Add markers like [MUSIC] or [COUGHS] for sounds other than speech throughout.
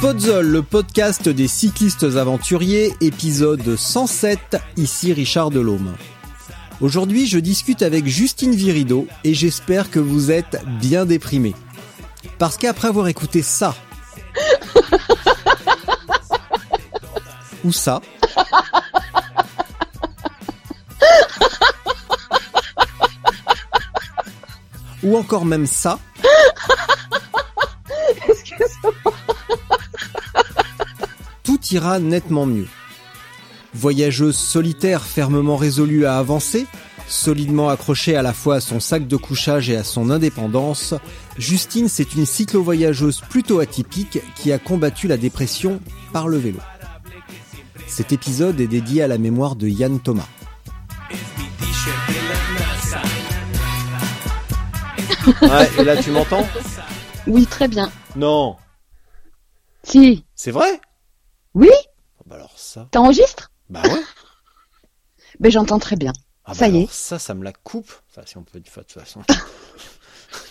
Podzol, le podcast des cyclistes aventuriers, épisode 107, ici Richard Delhomme. Aujourd'hui, je discute avec Justine Virido et j'espère que vous êtes bien déprimé. Parce qu'après avoir écouté ça, ou ça, ou encore même ça, tout ira nettement mieux. Voyageuse solitaire fermement résolue à avancer, solidement accrochée à la fois à son sac de couchage et à son indépendance, Justine c'est une cyclo-voyageuse plutôt atypique qui a combattu la dépression par le vélo. Cet épisode est dédié à la mémoire de Yann Thomas. [LAUGHS] Ouais, et là tu m'entends? Oui, très bien. Non, Si. c'est vrai? Oui Bah alors ça. T'enregistres Bah ouais. [LAUGHS] Ben j'entends très bien. Ah bah Ça y est. Ça, ça me la coupe. Enfin, si on peut dire de toute façon. [LAUGHS]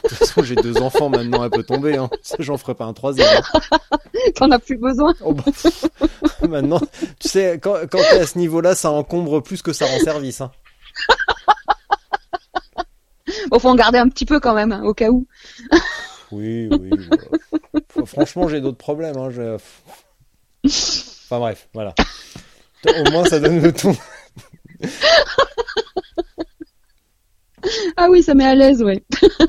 De toute façon, j'ai deux enfants maintenant, elle peut tomber. Hein. J'en ferai pas un troisième. hein. [LAUGHS] T'en as plus besoin Oh, bah, maintenant, tu sais, quand, quand t'es à ce niveau-là, ça encombre plus que ça rend service. Hein. Bon, faut en garder un petit peu quand même, hein, au cas où. Oui, oui. Franchement, j'ai d'autres problèmes. Hein. je- Enfin bref, voilà. Au moins, ça donne le ton. Ah oui, ça met à l'aise, ouais.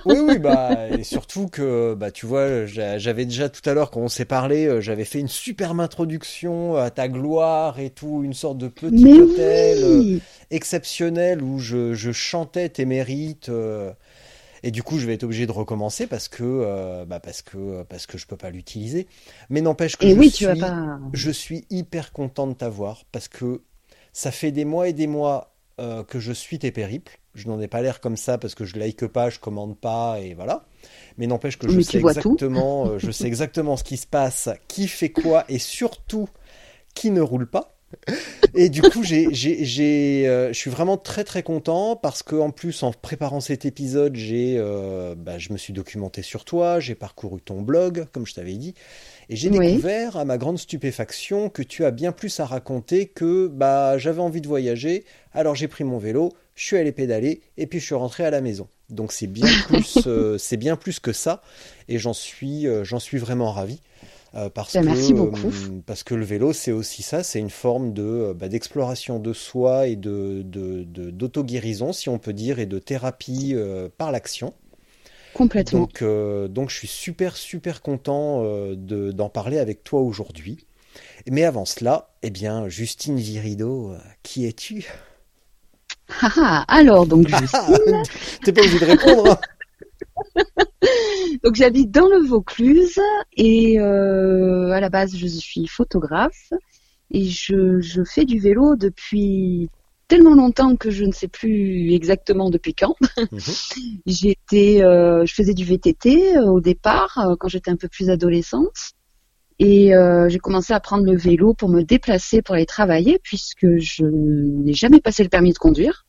Oui, oui, bah, et surtout que, bah, tu vois, j'a- j'avais déjà tout à l'heure, quand on s'est parlé, euh, j'avais fait une superbe introduction à ta gloire et tout, une sorte de petit Mais hôtel euh, oui exceptionnel où je, je chantais tes mérites. euh, et du coup, je vais être obligé de recommencer parce que, euh, bah, parce que, parce que je peux pas l'utiliser. Mais n'empêche que Et je oui, suis, tu vas pas... je suis hyper content de t'avoir parce que ça fait des mois et des mois euh, que je suis tes périples. Je n'en ai pas l'air comme ça parce que je like pas, je commande pas et voilà. Mais n'empêche que je Mais sais exactement, euh, je sais exactement ce qui se passe, qui fait quoi et surtout qui ne roule pas. Et du coup, j'ai, j'ai, j'ai, euh, je suis vraiment très très content parce que en plus, en préparant cet épisode, j'ai, euh, bah, je me suis documenté sur toi, j'ai parcouru ton blog, comme je t'avais dit, et j'ai Oui. découvert, à ma grande stupéfaction, que tu as bien plus à raconter que, bah, j'avais envie de voyager, alors j'ai pris mon vélo, je suis allé pédaler, et puis je suis rentré à la maison. Donc c'est bien [LAUGHS] plus, euh, c'est bien plus que ça, et j'en suis, euh, j'en suis vraiment ravi. Euh, parce Ben, que, merci beaucoup. euh, parce que le vélo, c'est aussi ça, c'est une forme de euh, bah, d'exploration de soi et de de- de- d'auto-guérison, si on peut dire, et de thérapie par l'action. Complètement. Donc, euh, donc, je suis super super content euh, de- d'en parler avec toi aujourd'hui. Mais avant cela, eh bien, Justine Virido, euh, qui es-tu? Ah, ah, alors, donc, Ah, Justine, T'es pas obligé de répondre. hein. [LAUGHS] donc j'habite dans le Vaucluse et euh, à la base, je suis photographe et je, je fais du vélo depuis tellement longtemps que je ne sais plus exactement depuis quand. Mhm. [LAUGHS] J'étais, euh, je faisais du VTT euh, au départ quand j'étais un peu plus adolescente et euh, j'ai commencé à prendre le vélo pour me déplacer pour aller travailler puisque je n'ai jamais passé le permis de conduire.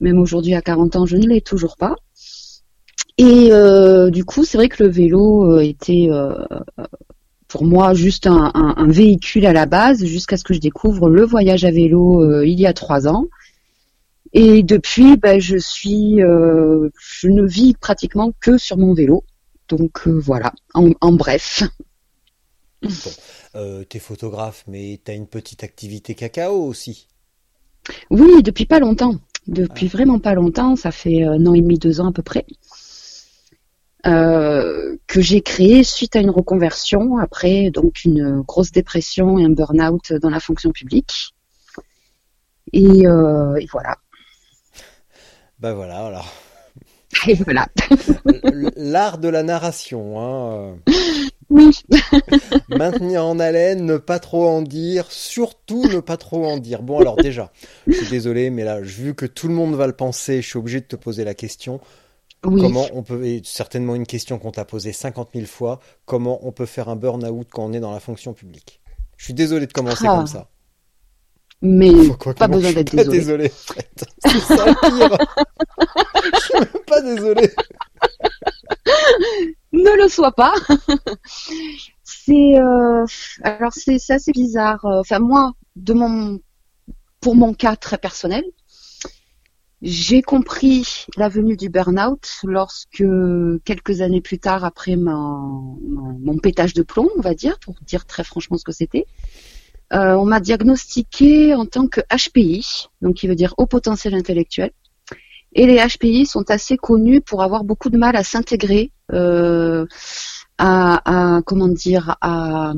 Même aujourd'hui à 40 ans, je ne l'ai toujours pas. Et euh, du coup, c'est vrai que le vélo euh, était euh, pour moi juste un, un- un véhicule à la base jusqu'à ce que je découvre le voyage à vélo euh, il y a trois ans. Et depuis, ben, je suis, je ne vis pratiquement que sur mon vélo. Donc voilà, en, en bref. Euh, T'es photographe, mais t'as une petite activité cacao aussi. Oui, depuis pas longtemps. depuis vraiment pas longtemps, ça fait un an et demi, deux ans à peu près, euh, que j'ai créé suite à une reconversion après donc une grosse dépression et un burn-out dans la fonction publique. Et, euh, et voilà. Bah voilà, alors. [LAUGHS] Et voilà. [LAUGHS] L'art de la narration. Hein. Oui. [LAUGHS] Maintenir en haleine, ne pas trop en dire, surtout ne pas trop en dire. Bon alors déjà, je suis désolé, mais là, vu que tout le monde va le penser, je suis obligé de te poser la question. Oui. Comment on peut, et certainement une question qu'on t'a posée 50 000 fois, comment on peut faire un burn-out quand on est dans la fonction publique? Je suis désolé de commencer Ah. comme ça. Mais Quoi pas besoin d'être désolé. désolé. en fait. [LAUGHS] C'est ça le pire. je suis même pas désolé. [LAUGHS] Ne le sois pas. [LAUGHS] c'est euh, alors c'est assez bizarre. Enfin moi, de mon pour mon cas très personnel, j'ai compris la venue du burn-out lorsque quelques années plus tard, après mon, pétage de plomb, on va dire, pour dire très franchement ce que c'était, euh, on m'a diagnostiqué en tant que HPI, donc qui veut dire haut potentiel intellectuel. Et les HPI sont assez connus pour avoir beaucoup de mal à s'intégrer, euh, à, à comment dire, à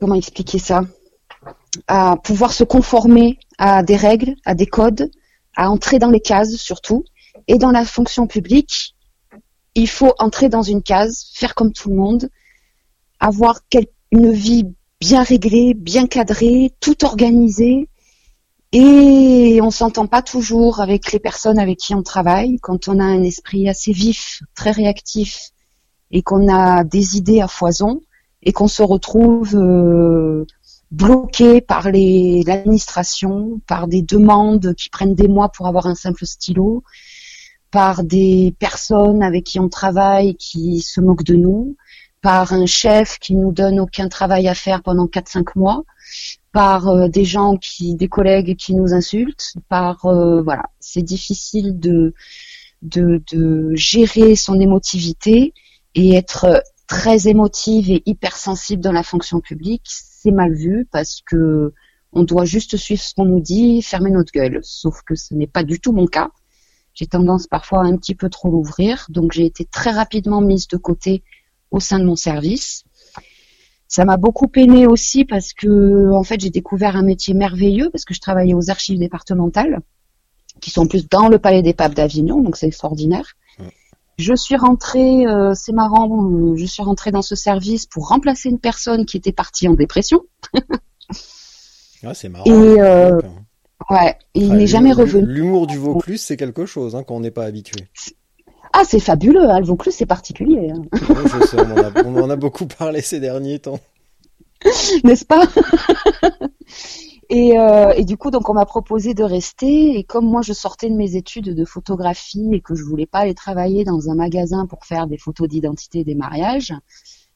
comment expliquer ça, à pouvoir se conformer à des règles, à des codes, à entrer dans les cases surtout. Et dans la fonction publique, il faut entrer dans une case, faire comme tout le monde, avoir une vie bien réglée, bien cadrée, tout organisé. Et on s'entend pas toujours avec les personnes avec qui on travaille. Quand on a un esprit assez vif, très réactif, et qu'on a des idées à foison, et qu'on se retrouve euh, bloqué par l'administration, par des demandes qui prennent des mois pour avoir un simple stylo, par des personnes avec qui on travaille qui se moquent de nous, par un chef qui nous donne aucun travail à faire pendant 4-5 mois, par euh, des gens qui, des collègues qui nous insultent, par euh, voilà, c'est difficile de, de de gérer son émotivité et être très émotive et hypersensible dans la fonction publique, mal vu parce que on doit juste suivre ce qu'on nous dit, fermer notre gueule. Sauf que ce n'est pas du tout mon cas. J'ai tendance parfois à un petit peu trop l'ouvrir, donc j'ai été très rapidement mise de côté au sein de mon service. Ça m'a beaucoup peiné aussi parce que, en fait, j'ai découvert un métier merveilleux parce que je travaillais aux archives départementales, qui sont plus dans le Palais des Papes d'Avignon, donc c'est extraordinaire. Je suis rentrée, euh, c'est marrant, euh, je suis rentrée dans ce service pour remplacer une personne qui était partie en dépression. Ouais, c'est marrant. Et, euh, Ouais, et il enfin, n'est jamais revenu. L'humour du Vaucluse, c'est quelque chose hein, quand on n'est pas habitué. Ah, c'est fabuleux, hein, le Vaucluse, c'est particulier, hein. Oui, je sais, on, en a, on en a beaucoup parlé ces derniers temps. [LAUGHS] n'est-ce pas? Et, euh, et du coup, donc, on m'a proposé de rester. Et comme moi, je sortais de mes études de photographie et que je voulais pas aller travailler dans un magasin pour faire des photos d'identité et des mariages,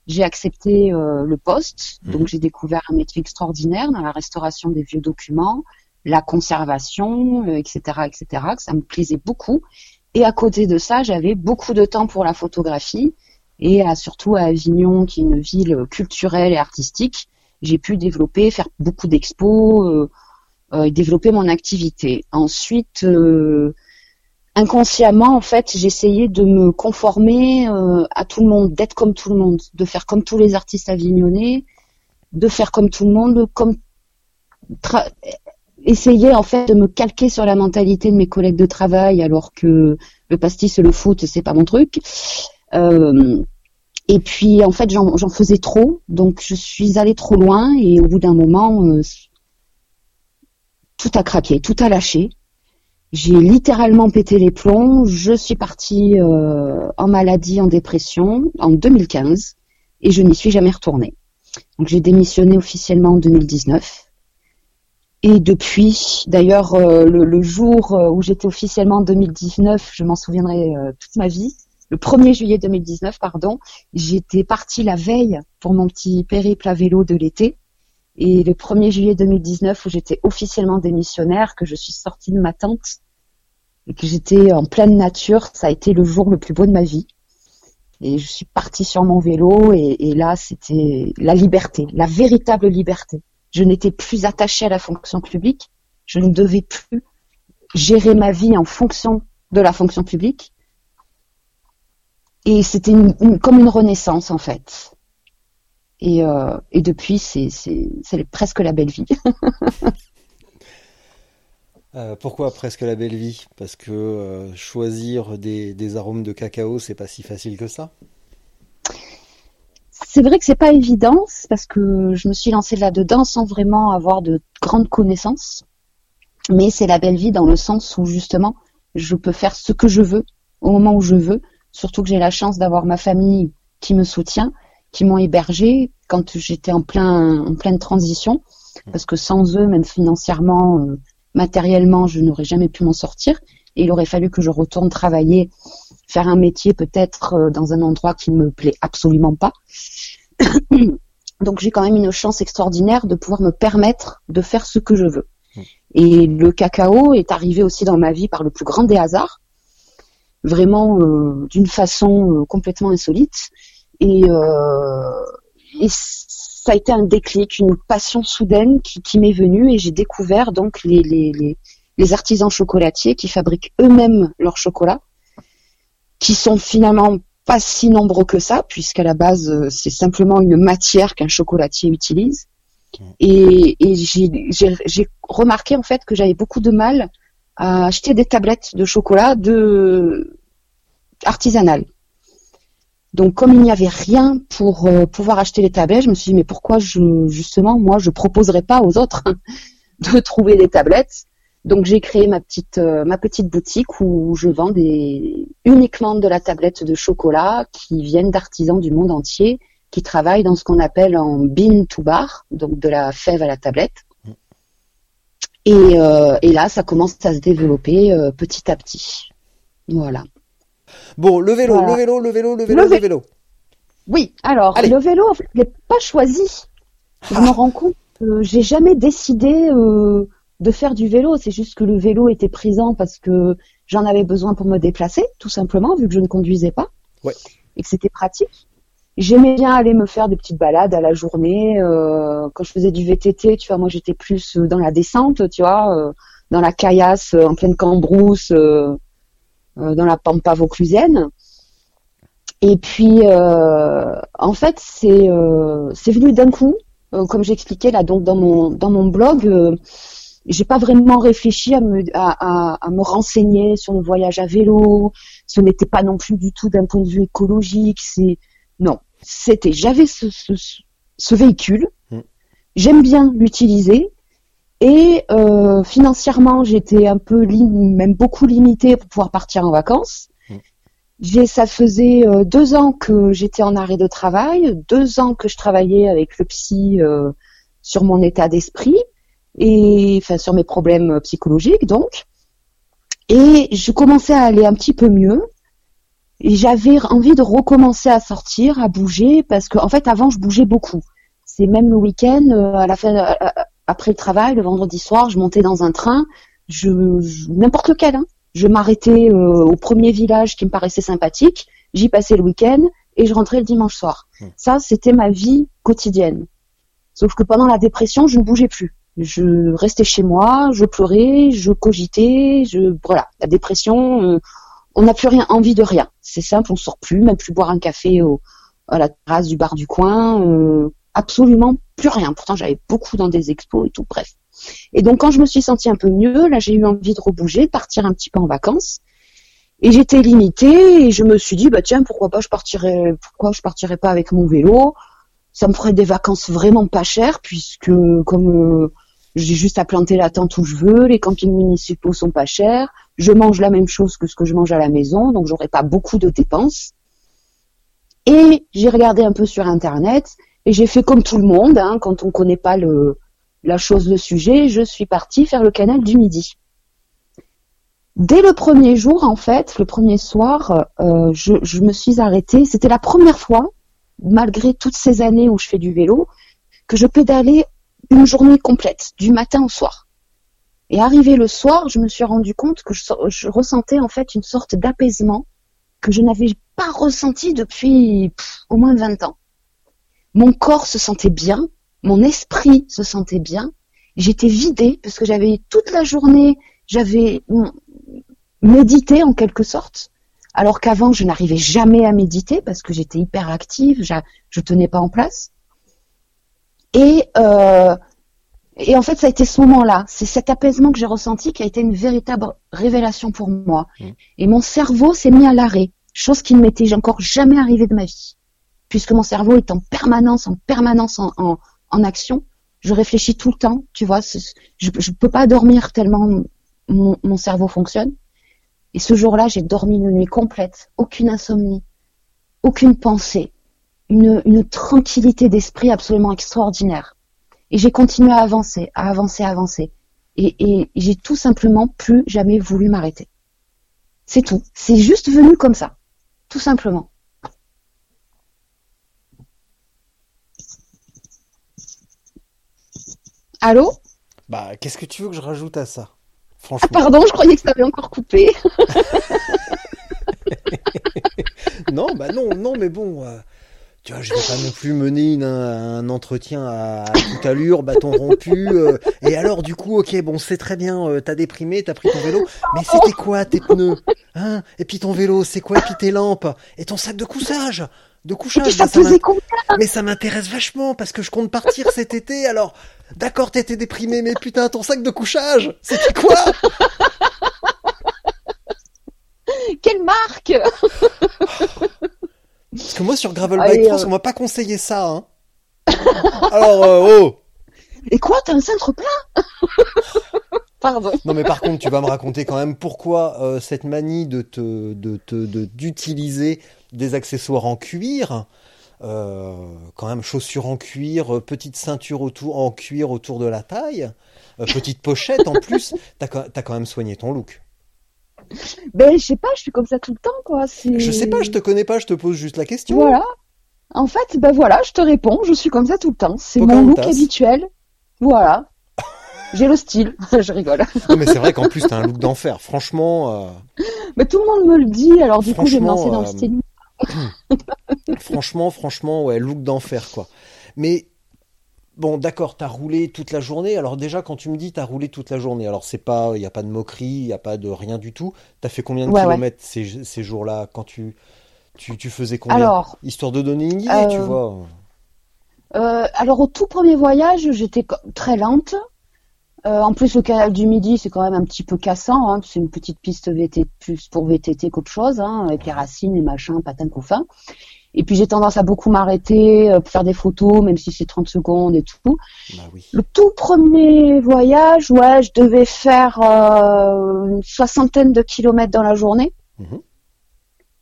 j'ai accepté euh, le poste. Mhm. Donc, j'ai découvert un métier extraordinaire dans la restauration des vieux documents, la conservation, euh, etc., etc. Que ça me plaisait beaucoup. Et à côté de ça, j'avais beaucoup de temps pour la photographie et à- surtout à Avignon, qui est une ville culturelle et artistique, j'ai pu développer, faire beaucoup d'expos euh, euh, développer mon activité. Ensuite, euh, inconsciemment, en fait, j'essayais de me conformer euh, à tout le monde, d'être comme tout le monde, de faire comme tous les artistes avignonnais, de faire comme tout le monde, comme essayer en fait de me calquer sur la mentalité de mes collègues de travail, alors que le pastis et le foot, c'est pas mon truc. Euh, et puis en fait j'en faisais trop, donc je suis allée trop loin et au bout d'un moment euh, tout a craqué, tout a lâché. J'ai littéralement pété les plombs. Je suis partie euh, en maladie, en dépression en 2015 et je n'y suis jamais retournée. Donc j'ai démissionné officiellement en 2019. Et depuis, d'ailleurs, euh, le, le jour euh, où j'étais officiellement en 2019, je m'en souviendrai euh, toute ma vie, le 1er juillet 2019, pardon, j'étais partie la veille pour mon petit périple à vélo de l'été. Et le 1er juillet 2019, où j'étais officiellement démissionnaire, que je suis sortie de ma tente et que j'étais en pleine nature, ça a été le jour le plus beau de ma vie. Et je suis partie sur mon vélo et, et là, c'était la liberté, la véritable liberté. Je n'étais plus attachée à la fonction publique. Je ne devais plus gérer ma vie en fonction de la fonction publique. Et c'était comme une renaissance en fait. Et, euh, et depuis, c'est presque la belle vie. [LAUGHS] Euh, pourquoi presque la belle vie? Parce que euh, choisir des, des, arômes de cacao, c'est pas si facile que ça? C'est vrai que c'est pas évident, parce que je me suis lancée là-dedans sans vraiment avoir de grandes connaissances. Mais c'est la belle vie dans le sens où justement, je peux faire ce que je veux au moment où je veux. Surtout que j'ai la chance d'avoir ma famille qui me soutient, qui m'ont hébergé quand j'étais en plein en pleine transition. Parce que sans eux, même financièrement, euh, matériellement, je n'aurais jamais pu m'en sortir. Et il aurait fallu que je retourne travailler, faire un métier peut-être euh, dans un endroit qui ne me plaît absolument pas. [COUGHS] Donc j'ai quand même une chance extraordinaire de pouvoir me permettre de faire ce que je veux. Et le cacao est arrivé aussi dans ma vie par le plus grand des hasards, vraiment euh, d'une façon euh, complètement insolite. Et, et ça a été un déclic, une passion soudaine qui, m'est venue et j'ai découvert donc les, les, les, artisans chocolatiers qui fabriquent eux-mêmes leur chocolat, qui sont finalement pas si nombreux que ça, puisqu'à la base euh, c'est simplement une matière qu'un chocolatier utilise. Et, et j'ai remarqué en fait que j'avais beaucoup de mal à acheter des tablettes de chocolat de artisanales. Donc comme il n'y avait rien pour euh, pouvoir acheter les tablettes, je me suis dit mais pourquoi je justement moi je proposerais pas aux autres [LAUGHS] de trouver des tablettes? Donc j'ai créé ma petite euh, ma petite boutique où je vends des uniquement de la tablette de chocolat qui viennent d'artisans du monde entier qui travaillent dans ce qu'on appelle en bean to bar, donc de la fève à la tablette. Et, euh, et là, ça commence à se développer petit à petit. Voilà. Bon, le vélo, le vélo, le vélo, le vélo, le, vélo. Oui, alors, le vélo, je l'ai pas choisi. Je me rends compte que j'ai jamais décidé euh, de faire du vélo. C'est juste que le vélo était présent parce que j'en avais besoin pour me déplacer, tout simplement, vu que je ne conduisais pas. Ouais. Et que c'était pratique. J'aimais bien aller me faire des petites balades à la journée. Euh, quand je faisais du VTT, tu vois, moi j'étais plus dans la descente, tu vois, euh, dans la caillasse, en pleine cambrousse. Euh, dans la pampa vauclusienne. Et puis, euh, en fait, c'est euh, c'est venu d'un coup, comme j'expliquais là, donc dans mon dans mon blog, j'ai pas vraiment réfléchi à me à, à, me renseigner sur le voyage à vélo. Ce n'était pas non plus du tout d'un point de vue écologique. C'est non, c'était j'avais ce, ce, ce véhicule. Mm. J'aime bien l'utiliser. Et euh, financièrement, j'étais un peu, même beaucoup limitée pour pouvoir partir en vacances. Mm. Ça faisait euh, deux ans que j'étais en arrêt de travail, deux ans que je travaillais avec le psy euh, sur mon état d'esprit et enfin sur mes problèmes psychologiques donc. Et je commençais à aller un petit peu mieux. Et j'avais envie de recommencer à sortir, à bouger, parce que en fait avant je bougeais beaucoup. C'est même le week-end, à la fin, après le travail, le vendredi soir, je montais dans un train, je, n'importe lequel. Hein. Je m'arrêtais euh, au premier village qui me paraissait sympathique, j'y passais le week-end et je rentrais le dimanche soir. Hmm. Ça, c'était ma vie quotidienne. Sauf que pendant la dépression, je ne bougeais plus. Je restais chez moi, je pleurais, je cogitais, je voilà. La dépression, euh, on n'a plus rien envie de rien. C'est simple, on sort plus, même plus boire un café à la terrasse du bar du coin. Euh, absolument plus rien. Pourtant, j'avais beaucoup dans des expos et tout, bref. Et donc, quand je me suis sentie un peu mieux, là, j'ai eu envie de rebouger, partir un petit peu en vacances. Et j'étais limitée et je me suis dit, bah tiens, pourquoi pas je partirais, pourquoi je partirais pas avec mon vélo? Ça me ferait des vacances vraiment pas chères puisque comme euh, j'ai juste à planter la tente où je veux, les campings municipaux sont pas chers, je mange la même chose que ce que je mange à la maison, donc j'aurais pas beaucoup de dépenses. Et j'ai regardé un peu sur internet et j'ai fait comme tout le monde, hein, quand on connaît pas la chose, le sujet, je suis partie faire le canal du Midi. Dès le premier jour, en fait, le premier soir, euh, je, je, me suis arrêtée. C'était la première fois, malgré toutes ces années où je fais du vélo, que je pédalais une journée complète, du matin au soir. Et arrivé le soir, je me suis rendu compte que je, ressentais en fait une sorte d'apaisement que je n'avais pas ressenti depuis au moins 20 ans mon corps se sentait bien, mon esprit se sentait bien, j'étais vidée parce que j'avais toute la journée, j'avais médité en quelque sorte, alors qu'avant je n'arrivais jamais à méditer parce que j'étais hyper active, je, je tenais pas en place. Et euh, et en fait, ça a été ce moment-là, c'est cet apaisement que j'ai ressenti qui a été une véritable révélation pour moi. Mmh. Et mon cerveau s'est mis à l'arrêt, chose qui ne m'était encore jamais arrivée de ma vie, puisque mon cerveau est en permanence, en permanence en, en, en action. Je réfléchis tout le temps, tu vois. Je ne peux pas dormir tellement mon, mon cerveau fonctionne. Et ce jour-là, j'ai dormi une nuit complète, aucune insomnie, aucune pensée, une, une tranquillité d'esprit absolument extraordinaire. Et j'ai continué à avancer, à avancer, à avancer. Et, et j'ai tout simplement plus jamais voulu m'arrêter. C'est tout. C'est juste venu comme ça. Tout simplement. Allô? Bah, qu'est-ce que tu veux que je rajoute à ça? Ah Franchement. pardon, je croyais que ça avait encore coupé. [LAUGHS] non, bah non, non, mais bon. euh, tu vois, je vais pas non plus mener une- un, entretien à, à toute allure, bâton rompu. euh, et alors, du coup, ok, bon, c'est très bien, euh, t'as déprimé, t'as pris ton vélo, mais c'était quoi tes pneus Hein? Et puis ton vélo, c'est quoi? Et puis tes lampes Et ton sac de couchage De couchage ça bah, ça Mais ça m'intéresse vachement parce que je compte partir cet été. Alors, d'accord, t'étais déprimé, mais putain, ton sac de couchage, c'était quoi? Quelle marque [LAUGHS] Parce que moi, sur Gravel Bike France, euh. on m'a pas conseillé ça. Hein. [LAUGHS] Alors, euh, oh Et quoi, t'as un cintre plat? [LAUGHS] Pardon. Non, mais par contre, tu vas me raconter quand même pourquoi euh, cette manie de te, de te, de- d'utiliser des accessoires en cuir. Euh, quand même chaussures en cuir, petite ceinture autour en cuir autour de la taille, euh, petite pochette en plus. T'as quand même soigné ton look. Ben, je sais pas, je suis comme ça tout le temps, quoi. Je sais pas, je te connais pas, je te pose juste la question. Voilà. En fait, ben voilà, je te réponds, je suis comme ça tout le temps. C'est mon look habituel. Voilà. J'ai le style. [LAUGHS] je rigole. Non, mais c'est vrai qu'en plus, t'as un look d'enfer. Franchement, euh, Mais tout le monde me le dit, alors du coup, je vais me lancer dans le euh, style. [LAUGHS] franchement, franchement, ouais, look d'enfer, quoi. Mais bon, d'accord, t'as roulé toute la journée. Alors déjà, quand tu me dis t'as roulé toute la journée, alors c'est pas, il y a pas de moquerie, il y a pas de rien du tout. T'as fait combien de Ouais, ouais. kilomètres ces, ces jours-là quand tu, tu, tu faisais combien? Alors, Histoire de donner une idée, Euh, tu vois. Euh, alors au tout premier voyage, j'étais très lente. Euh, en plus, le canal du Midi, c'est quand même un petit peu cassant. Hein, c'est une petite piste VTT plus pour VTT qu'autre chose, hein, avec les racines, les machins, patins couffins. Et puis j'ai tendance à beaucoup m'arrêter, euh, faire des photos, même si c'est 30 secondes et tout. Bah oui. Le tout premier voyage, ouais, je devais faire euh, une soixantaine de kilomètres dans la journée, Mhm.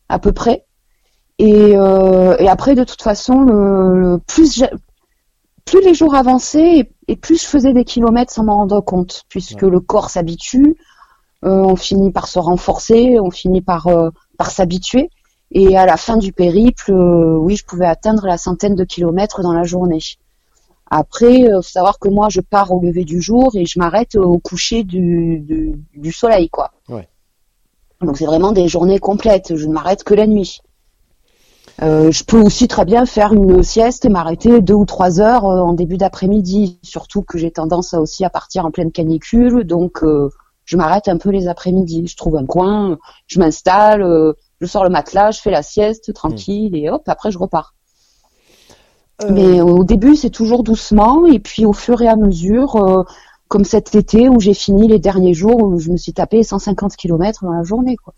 à peu près. Et, euh, et après, de toute façon, le, le plus, les jours avançaient et, et plus je faisais des kilomètres sans m'en rendre compte, puisque Ouais. le corps s'habitue, on finit par se renforcer, on finit par, par s'habituer. Et à la fin du périple, euh, oui, je pouvais atteindre la centaine de kilomètres dans la journée. Après, il faut savoir que moi, je pars au lever du jour et je m'arrête au coucher du, du, du soleil, quoi. Ouais. Donc c'est vraiment des journées complètes. Je ne m'arrête que la nuit. Euh, je peux aussi très bien faire une sieste et m'arrêter deux ou trois heures euh, en début d'après-midi. Surtout que j'ai tendance à aussi à partir en pleine canicule, donc euh, je m'arrête un peu les après-midi. Je trouve un coin, je m'installe, euh, je sors le matelas, je fais la sieste tranquille et hop, après je repars. Euh, Mais au début, c'est toujours doucement, et puis au fur et à mesure, euh, comme cet été où j'ai fini les derniers jours où je me suis tapé 150 km dans la journée. Quoi.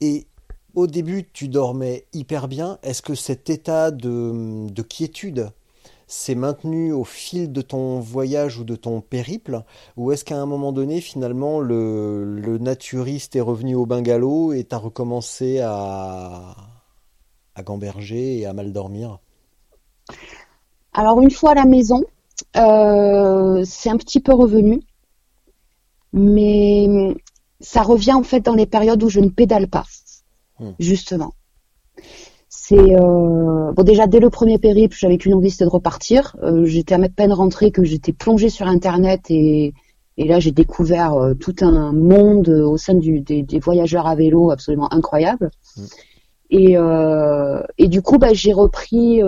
Et au début, tu dormais hyper bien. Est-ce que cet état de, de quiétude s'est maintenu au fil de ton voyage ou de ton périple? Ou est-ce qu'à un moment donné, finalement, le, le naturiste est revenu au bungalow et t'as recommencé à, à gamberger et à mal dormir? Alors une fois à la maison, euh, c'est un petit peu revenu, mais ça revient en fait dans les périodes où je ne pédale pas, Hmm. justement. C'est euh, bon déjà dès le premier périple, j'avais qu'une envie, c'était de repartir. Euh, j'étais à peine rentrée que j'étais plongée sur Internet et, et là j'ai découvert euh, tout un monde au sein du, des, des voyageurs à vélo absolument incroyable. Mm. Et, et du coup, bah, j'ai repris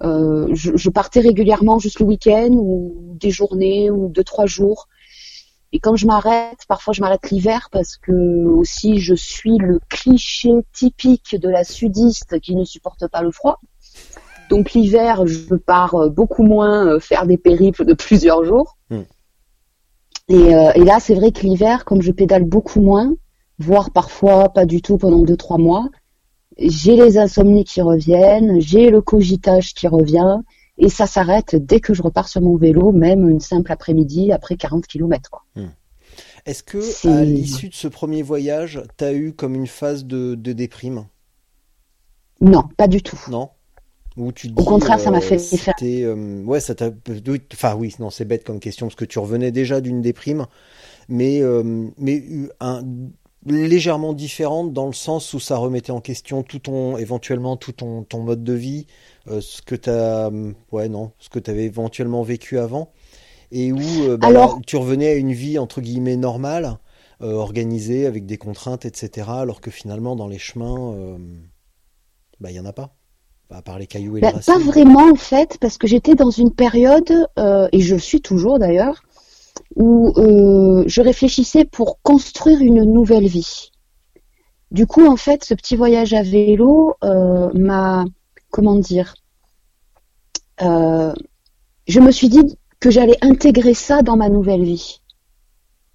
je, je partais régulièrement juste le week-end ou des journées ou deux trois jours. Et quand je m'arrête, parfois je m'arrête l'hiver parce que aussi je suis le cliché typique de la sudiste qui ne supporte pas le froid. Donc l'hiver, je pars beaucoup moins euh, faire des périples de plusieurs jours. Hmm. Et, euh, et là, c'est vrai que l'hiver, comme je pédale beaucoup moins, voire parfois pas du tout pendant deux trois mois, j'ai les insomnies qui reviennent, j'ai le cogitage qui revient, et ça s'arrête dès que je repars sur mon vélo, même une simple après-midi après 40 km. Quoi. Est-ce que à l'issue de ce premier voyage, t'as eu comme une phase de, de déprime? Non, pas du tout. Non? Tu Au contraire, ça m'a euh, fait faire- euh, ouais, ça t'a. Enfin, oui, non, c'est bête comme question parce que tu revenais déjà d'une déprime, mais euh, mais eu un légèrement différente dans le sens où ça remettait en question tout ton éventuellement tout ton, ton mode de vie, euh, ce que t'as, ouais, non, ce que t'avais éventuellement vécu avant, et où euh, bah, Alors- là, tu revenais à une vie entre guillemets normale, euh, organisée avec des contraintes, etc. Alors que finalement dans les chemins, euh, bah il y en a pas, à part les cailloux et les racines. pas vraiment en fait, parce que j'étais dans une période, euh, et je le suis toujours d'ailleurs, où euh, je réfléchissais pour construire une nouvelle vie. Du coup, en fait, ce petit voyage à vélo euh, m'a, comment dire, euh, je me suis dit que j'allais intégrer ça dans ma nouvelle vie.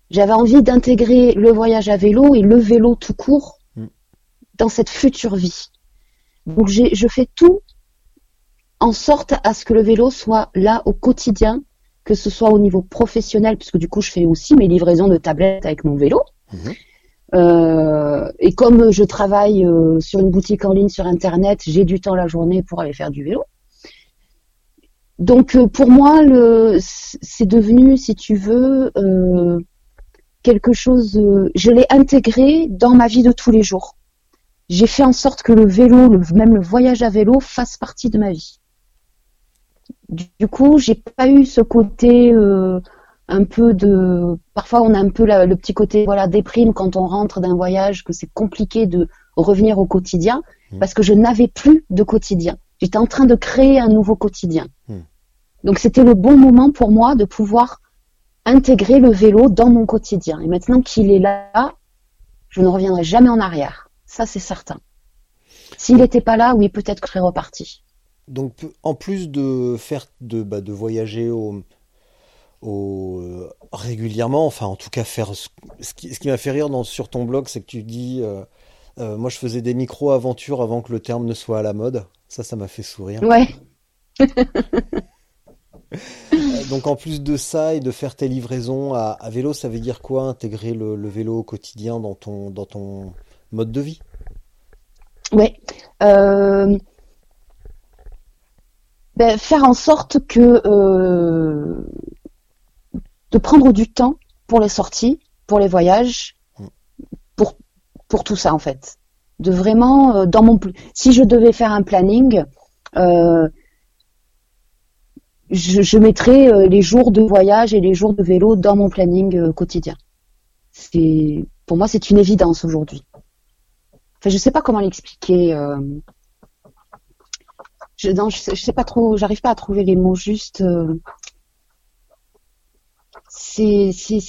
J'avais envie d'intégrer le voyage à vélo et le vélo tout court Mm. dans cette future vie. Donc je fais tout en sorte à ce que le vélo soit là au quotidien, que ce soit au niveau professionnel, puisque du coup je fais aussi mes livraisons de tablettes avec mon vélo. Mhm. Euh, et comme je travaille euh, sur une boutique en ligne sur Internet, j'ai du temps la journée pour aller faire du vélo. Donc euh, pour moi, c'est devenu, si tu veux, quelque chose. je l'ai intégré dans ma vie de tous les jours. J'ai fait en sorte que le vélo, le- même le voyage à vélo, fasse partie de ma vie. Du, coup, j'ai pas eu ce côté euh, un peu de. Parfois, on a un peu la- le petit côté voilà déprime quand on rentre d'un voyage, que c'est compliqué de revenir au quotidien, Mm. parce que je n'avais plus de quotidien. J'étais en train de créer un nouveau quotidien. Mm. Donc, c'était le bon moment pour moi de pouvoir intégrer le vélo dans mon quotidien. Et maintenant qu'il est là, je ne reviendrai jamais en arrière. Ça, c'est certain. S'il n'était pas là, oui, peut-être que je serais reparti. Donc, en plus de faire de, bah, de voyager au, au, euh, régulièrement, enfin, en tout cas, faire ce, ce qui, ce qui m'a fait rire dans, sur ton blog, c'est que tu dis, euh, euh, moi, je faisais des micro-aventures avant que le terme ne soit à la mode. Ça, ça m'a fait sourire. Ouais. Donc, en plus de ça et de faire tes livraisons à, à vélo, ça veut dire quoi, intégrer le, le vélo au quotidien dans ton, dans ton mode de vie? Ouais. Euh, ben, faire en sorte que euh, de prendre du temps pour les sorties, pour les voyages, Mm. pour pour tout ça en fait. De vraiment euh, dans mon si je devais faire un planning, euh, je, je mettrais les jours de voyage et les jours de vélo dans mon planning quotidien. C'est pour moi c'est une évidence aujourd'hui. Enfin, je sais pas comment l'expliquer. Je, non, je sais, pas trop. J'arrive pas à trouver les mots justes. euh. C'est, c'est,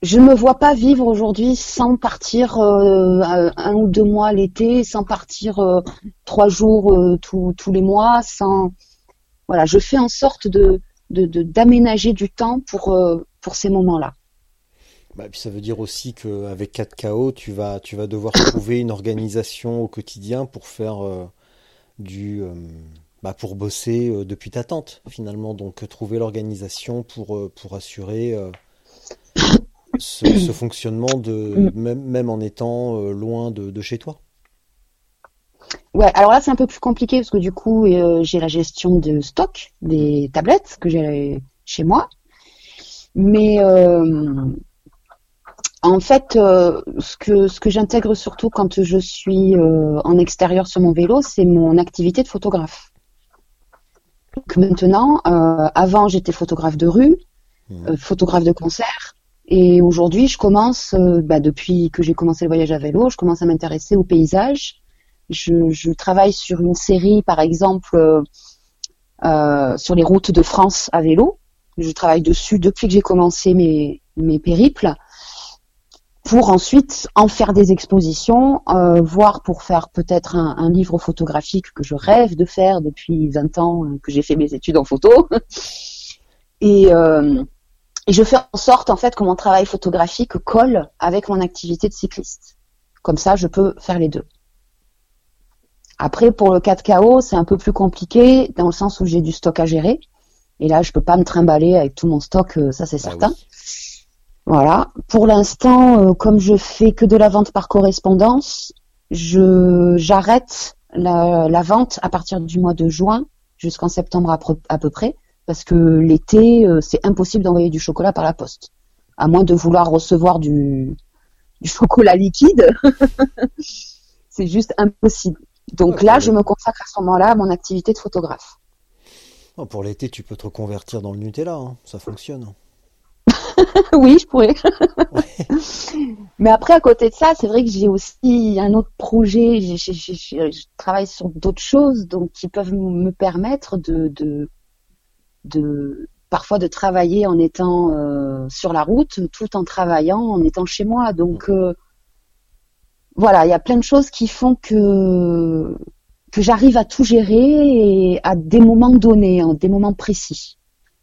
je ne me vois pas vivre aujourd'hui sans partir euh, un ou deux mois l'été, sans partir euh, trois jours euh, tous les mois, sans. Voilà, je fais en sorte de, de, d'aménager du temps pour pour ces moments-là. Bah, puis ça veut dire aussi qu'avec 4KO, tu vas, tu vas devoir [COUGHS] trouver une organisation au quotidien pour faire du, euh, bah, pour bosser euh, depuis ta tente finalement. Donc euh, trouver l'organisation pour, pour assurer ce, fonctionnement de, même, même en étant loin de, de chez toi. Ouais, alors là c'est un peu plus compliqué parce que du coup j'ai la gestion de stock des tablettes que j'ai chez moi, mais en fait euh, ce que ce que j'intègre surtout quand je suis euh, en extérieur sur mon vélo, c'est mon activité de photographe. Donc maintenant, euh, avant j'étais photographe de rue, Mhm. euh, photographe de concert, et aujourd'hui je commence, euh, bah, depuis que j'ai commencé le voyage à vélo, je commence à m'intéresser au paysage. Je, je travaille sur une série, par exemple, euh, euh, sur les routes de France à vélo. Je travaille dessus depuis que j'ai commencé mes, mes périples pour ensuite en faire des expositions, euh, voire pour faire peut-être un, un livre photographique que je rêve de faire depuis 20 ans euh, que j'ai fait mes études en photo. [LAUGHS] Et, euh, et je fais en sorte en fait que mon travail photographique colle avec mon activité de cycliste. Comme ça, je peux faire les deux. Après, pour le 4KO, c'est un peu plus compliqué dans le sens où j'ai du stock à gérer. Et là, je peux pas me trimballer avec tout mon stock, euh, ça c'est Bah certain. oui. Voilà. Pour l'instant, euh, comme je fais que de la vente par correspondance, je j'arrête la, vente à partir du mois de juin jusqu'en septembre à, peu- près, parce que l'été, euh, c'est impossible d'envoyer du chocolat par la poste, à moins de vouloir recevoir du, chocolat liquide. [LAUGHS] c'est juste impossible. Donc là, je me consacre à ce moment-là à mon activité de photographe. Pour l'été, tu peux te reconvertir dans le Nutella, hein. ça fonctionne. [LAUGHS] oui, je pourrais. Mais après, à côté de ça, c'est vrai que j'ai aussi un autre projet. je travaille sur d'autres choses, donc qui peuvent me permettre de, de, de parfois de travailler en étant euh, sur la route, tout en travaillant, en étant chez moi. Donc euh, voilà, il y a plein de choses qui font que que j'arrive à tout gérer et à des moments donnés, en des moments précis.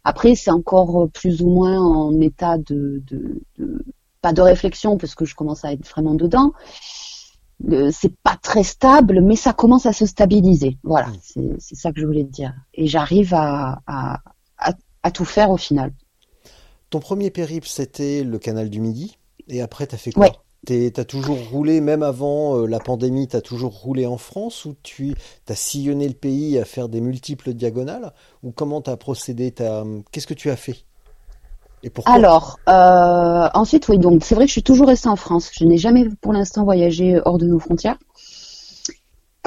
Après, c'est encore plus ou moins en état de, de, de- pas de réflexion parce que je commence à être vraiment dedans. C'est pas très stable, mais ça commence à se stabiliser. Voilà, c'est c'est ça que je voulais te dire. Et j'arrive à, à, à, à tout faire au final. Ton premier périple, c'était le canal du Midi, et après, t'as fait quoi? Ouais. T'as toujours roulé, même avant euh, la pandémie, t'as toujours roulé en France, ou tu as sillonné le pays à faire des multiples diagonales, ou comment t'as procédé T'as- Qu'est-ce que tu as fait Et pourquoi? Alors, euh, ensuite, oui, donc c'est vrai que je suis toujours restée en France. Je n'ai jamais pour l'instant voyagé hors de nos frontières.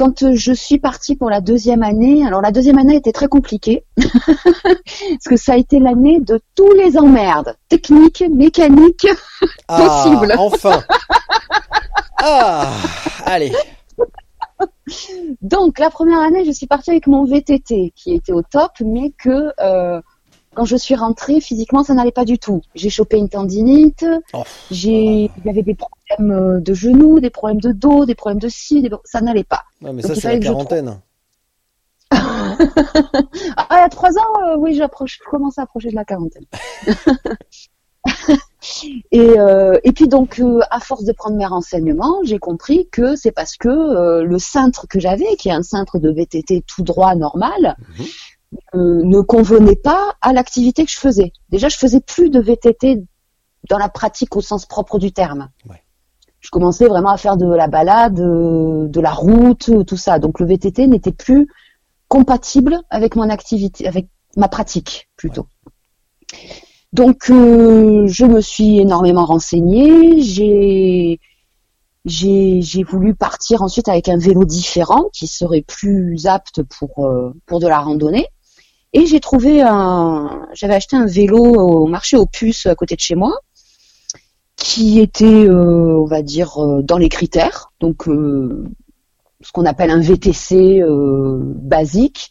Quand euh, je suis partie pour la deuxième année, alors la deuxième année était très compliquée, [LAUGHS] parce que ça a été l'année de tous les emmerdes, techniques, mécaniques. [LAUGHS] Ah, possible. enfin [LAUGHS] Ah Allez Donc la première année, je suis partie avec mon VTT, qui était au top, mais que euh, quand je suis rentrée, physiquement, ça n'allait pas du tout. J'ai chopé une tendinite, Oh, j'ai, il y avait des problèmes euh, de genoux, des problèmes de dos, des problèmes de ci, des- ça n'allait pas. non, mais Donc, ça, c'est la quarantaine. [LAUGHS] Ah, il y a trois ans, euh, oui, j'approche, je commence à approcher de la quarantaine. [LAUGHS] et, euh, et puis donc, euh, à force de prendre mes renseignements, j'ai compris que c'est parce que le cintre que j'avais, qui est un cintre de VTT tout droit normal, Mhm. Euh, ne convenait pas à l'activité que je faisais. Déjà, je faisais plus de VTT dans la pratique au sens propre du terme. Ouais. Je commençais vraiment à faire de la balade, euh, de la route, tout ça. Donc le VTT n'était plus compatible avec mon activité, avec ma pratique plutôt. Donc euh, je me suis énormément renseignée, j'ai j'ai j'ai voulu partir ensuite avec un vélo différent qui serait plus apte pour euh, pour de la randonnée et j'ai trouvé un j'avais acheté un vélo au marché aux puces à côté de chez moi qui était euh, on va dire euh, dans les critères donc euh, ce qu'on appelle un VTC basique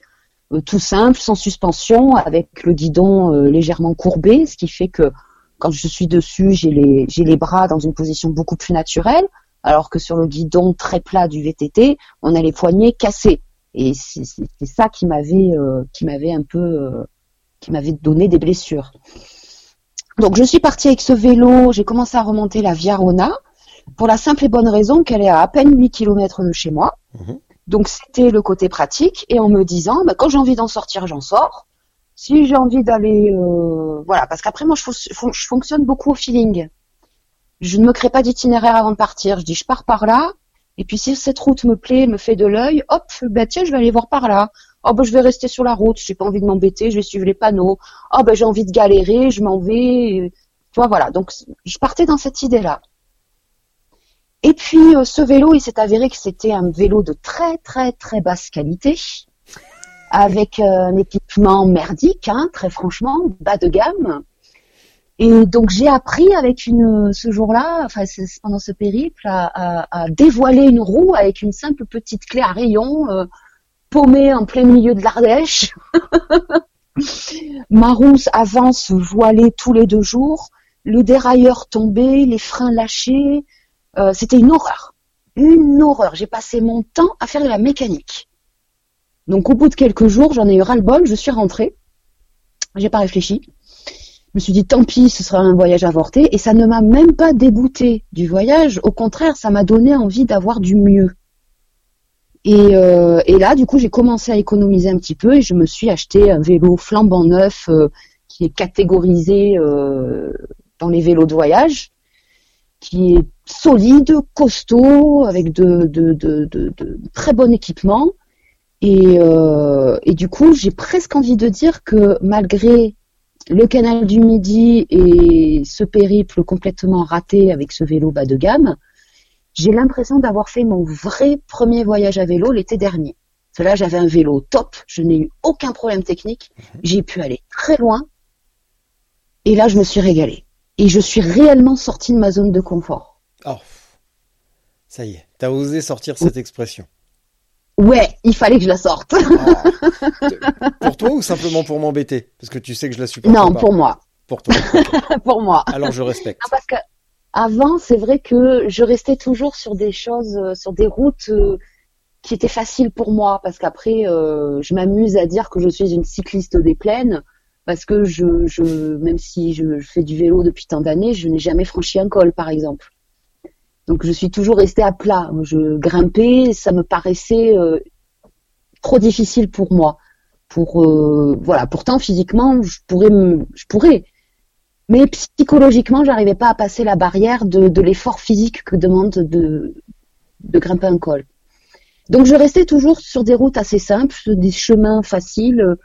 tout simple, sans suspension, avec le guidon légèrement courbé, ce qui fait que quand je suis dessus, j'ai les, j'ai les bras dans une position beaucoup plus naturelle, alors que sur le guidon très plat du VTT, on a les poignets cassés. Et c'est ça qui m'avait, euh, qui m'avait un peu, euh, qui m'avait donné des blessures. Donc je suis partie avec ce vélo, j'ai commencé à remonter la Via Rona, pour la simple et bonne raison qu'elle est à à peine 8 km de chez moi. Mhm. Donc c'était le côté pratique et en me disant, bah, quand j'ai envie d'en sortir, j'en sors. Si j'ai envie d'aller, euh, voilà, parce qu'après moi je fonctionne beaucoup au feeling. Je ne me crée pas d'itinéraire avant de partir. Je dis je pars par là et puis si cette route me plaît, me fait de l'œil, hop, bah tiens je vais aller voir par là. Oh bah je vais rester sur la route, j'ai pas envie de m'embêter, je vais suivre les panneaux. Oh bah j'ai envie de galérer, je m'en vais. euh, Tu vois voilà, donc je partais dans cette idée-là. Et puis euh, ce vélo, il s'est avéré que c'était un vélo de très très très basse qualité, avec euh, un équipement merdique, hein, très franchement, bas de gamme. Et donc j'ai appris avec une ce jour-là, enfin pendant ce périple, à, dévoiler une roue avec une simple petite clé à rayon. euh, paumée en plein milieu de l'Ardèche. [LAUGHS] Ma rousse avance voilée tous les deux jours. Le dérailleur tombé, les freins lâchés. Euh, C'était une horreur. Une horreur. J'ai passé mon temps à faire de la mécanique. Donc au bout de quelques jours, j'en ai eu ras-le-bol, je suis rentrée. J'ai pas réfléchi. Je me suis dit tant pis, ce sera un voyage avorté et ça ne m'a même pas dégoûté du voyage. Au contraire, ça m'a donné envie d'avoir du mieux. Et, euh, et, là, du coup, j'ai commencé à économiser un petit peu et je me suis acheté un vélo flambant neuf euh, qui est catégorisé euh, dans les vélos de voyage, qui est solide, costaud, avec de, de, de, de très bon équipement. Et, et du coup, j'ai presque envie de dire que malgré le canal du Midi et ce périple complètement raté avec ce vélo bas de gamme, j'ai l'impression d'avoir fait mon vrai premier voyage à vélo l'été dernier. Cela, j'avais un vélo top, je n'ai eu aucun problème technique, j'ai pu aller très loin, et là, je me suis régalée. Et je suis réellement sortie de ma zone de confort. Oh, ça y est, t'as osé sortir cette expression. Ouais, il fallait que je la sorte. Ah. [LAUGHS] pour toi ou simplement pour m'embêter? Parce que tu sais que je la supporte non, pas. pour moi. Pour toi. [LAUGHS] pour moi. Alors je respecte. Non, parce que avant, c'est vrai que je restais toujours sur des choses, euh, sur des routes euh, qui étaient faciles pour moi, parce qu'après, euh, je m'amuse à dire que je suis une cycliste des plaines, parce que je, je même si je, je fais du vélo depuis tant d'années, je n'ai jamais franchi un col, par exemple. Donc je suis toujours restée à plat. Je grimpais, ça me paraissait euh, trop difficile pour moi. Pour euh, voilà, pourtant physiquement, je pourrais, me, je pourrais, mais psychologiquement, j'arrivais pas à passer la barrière de, de l'effort physique que demande de, de grimper un col. Donc je restais toujours sur des routes assez simples, des chemins faciles,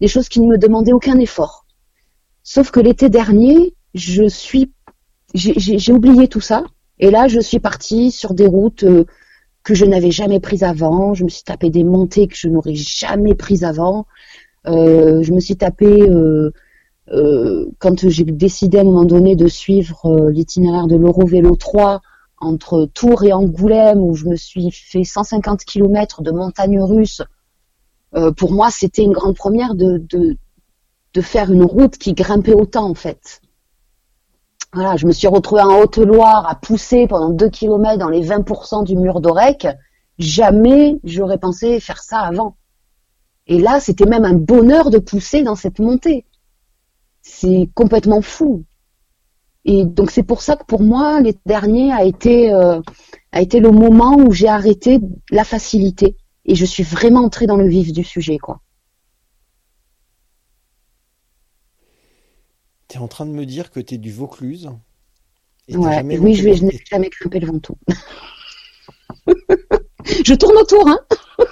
des choses qui ne me demandaient aucun effort. Sauf que l'été dernier, je suis, j'ai oublié tout ça. Et là, je suis partie sur des routes euh, que je n'avais jamais prises avant. Je me suis tapé des montées que je n'aurais jamais prises avant. Euh, je me suis tapé euh, quand j'ai décidé à un moment donné de suivre l'itinéraire de l'Eurovélo 3 entre Tours et Angoulême, où je me suis fait 150 km de montagne russe. Pour moi, c'était une grande première de, de faire une route qui grimpait autant en fait. Voilà, je me suis retrouvée en Haute-Loire à pousser pendant deux kilomètres dans les 20% du mur d'Orec. Jamais j'aurais pensé faire ça avant. Et là, c'était même un bonheur de pousser dans cette montée. C'est complètement fou. Et donc c'est pour ça que pour moi, l'été dernier a été euh, a été le moment où j'ai arrêté la facilité et je suis vraiment entrée dans le vif du sujet, quoi. Tu es en train de me dire que tu es du Vaucluse et Ouais, oui, je, je n'ai jamais grimpé le Ventoux. [LAUGHS] je tourne autour, hein [LAUGHS]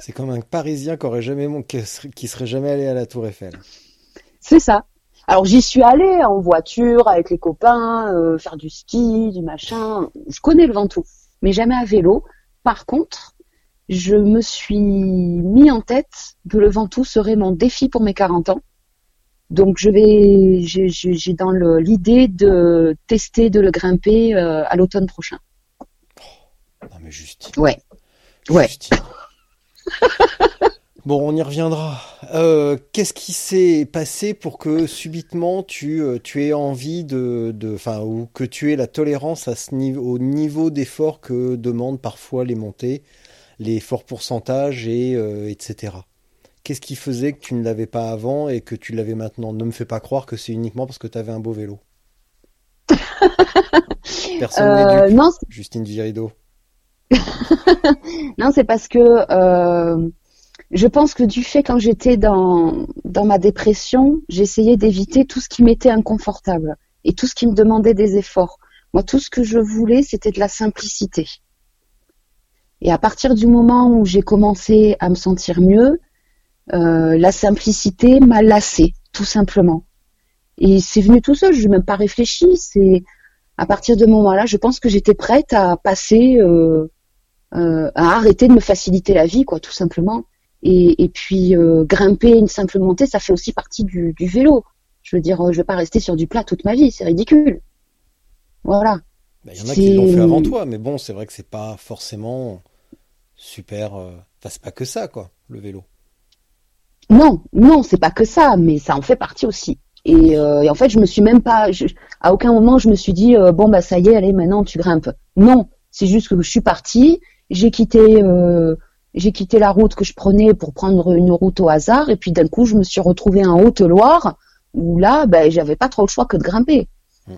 C'est comme un Parisien qui aurait jamais qui serait jamais allé à la Tour Eiffel. C'est ça. Alors j'y suis allée en voiture avec les copains, euh, faire du ski, du machin. Je connais le Ventoux, mais jamais à vélo. Par contre, je me suis mis en tête que le Ventoux serait mon défi pour mes 40 ans. Donc je vais, j'ai dans l'idée de tester de le grimper euh, à l'automne prochain. Non mais juste. Ouais. Ouais. [LAUGHS] bon, on y reviendra. Euh, Qu'est-ce qui s'est passé pour que subitement tu, euh, tu aies envie de, enfin, ou que tu aies la tolérance à ce niveau, au niveau d'effort que demandent parfois les montées, les forts pourcentages et euh, etc. Qu'est-ce qui faisait que tu ne l'avais pas avant et que tu l'avais maintenant? Ne me fais pas croire que c'est uniquement parce que tu avais un beau vélo. [LAUGHS] Personne euh, n'est non, Justine Virido. [LAUGHS] non, c'est parce que euh, je pense que du fait quand j'étais dans, dans ma dépression, j'essayais d'éviter tout ce qui m'était inconfortable et tout ce qui me demandait des efforts. Moi, tout ce que je voulais, c'était de la simplicité. Et à partir du moment où j'ai commencé à me sentir mieux, euh, la simplicité m'a lassé, tout simplement. Et c'est venu tout seul, je n'ai même pas réfléchi. C'est à partir de ce moment-là, je pense que j'étais prête à passer, euh, euh, à arrêter de me faciliter la vie, quoi, tout simplement. Et, et puis grimper une simple montée, ça fait aussi partie du, du vélo. Je veux dire, je vais pas rester sur du plat toute ma vie, c'est ridicule. Voilà. Il bah, y en a qui l'ont fait avant toi, mais bon, c'est vrai que c'est pas forcément super. Enfin, c'est pas que ça, quoi, le vélo. Non, non, c'est pas que ça, mais ça en fait partie aussi. Et, euh, et en fait, je me suis même pas, je- à aucun moment je me suis dit euh, bon bah ça y est, allez maintenant tu grimpes. Non, c'est juste que je suis partie, j'ai quitté, euh, j'ai quitté la route que je prenais pour prendre une route au hasard, et puis d'un coup je me suis retrouvée en Haute-Loire où là, ben j'avais pas trop le choix que de grimper. Mm.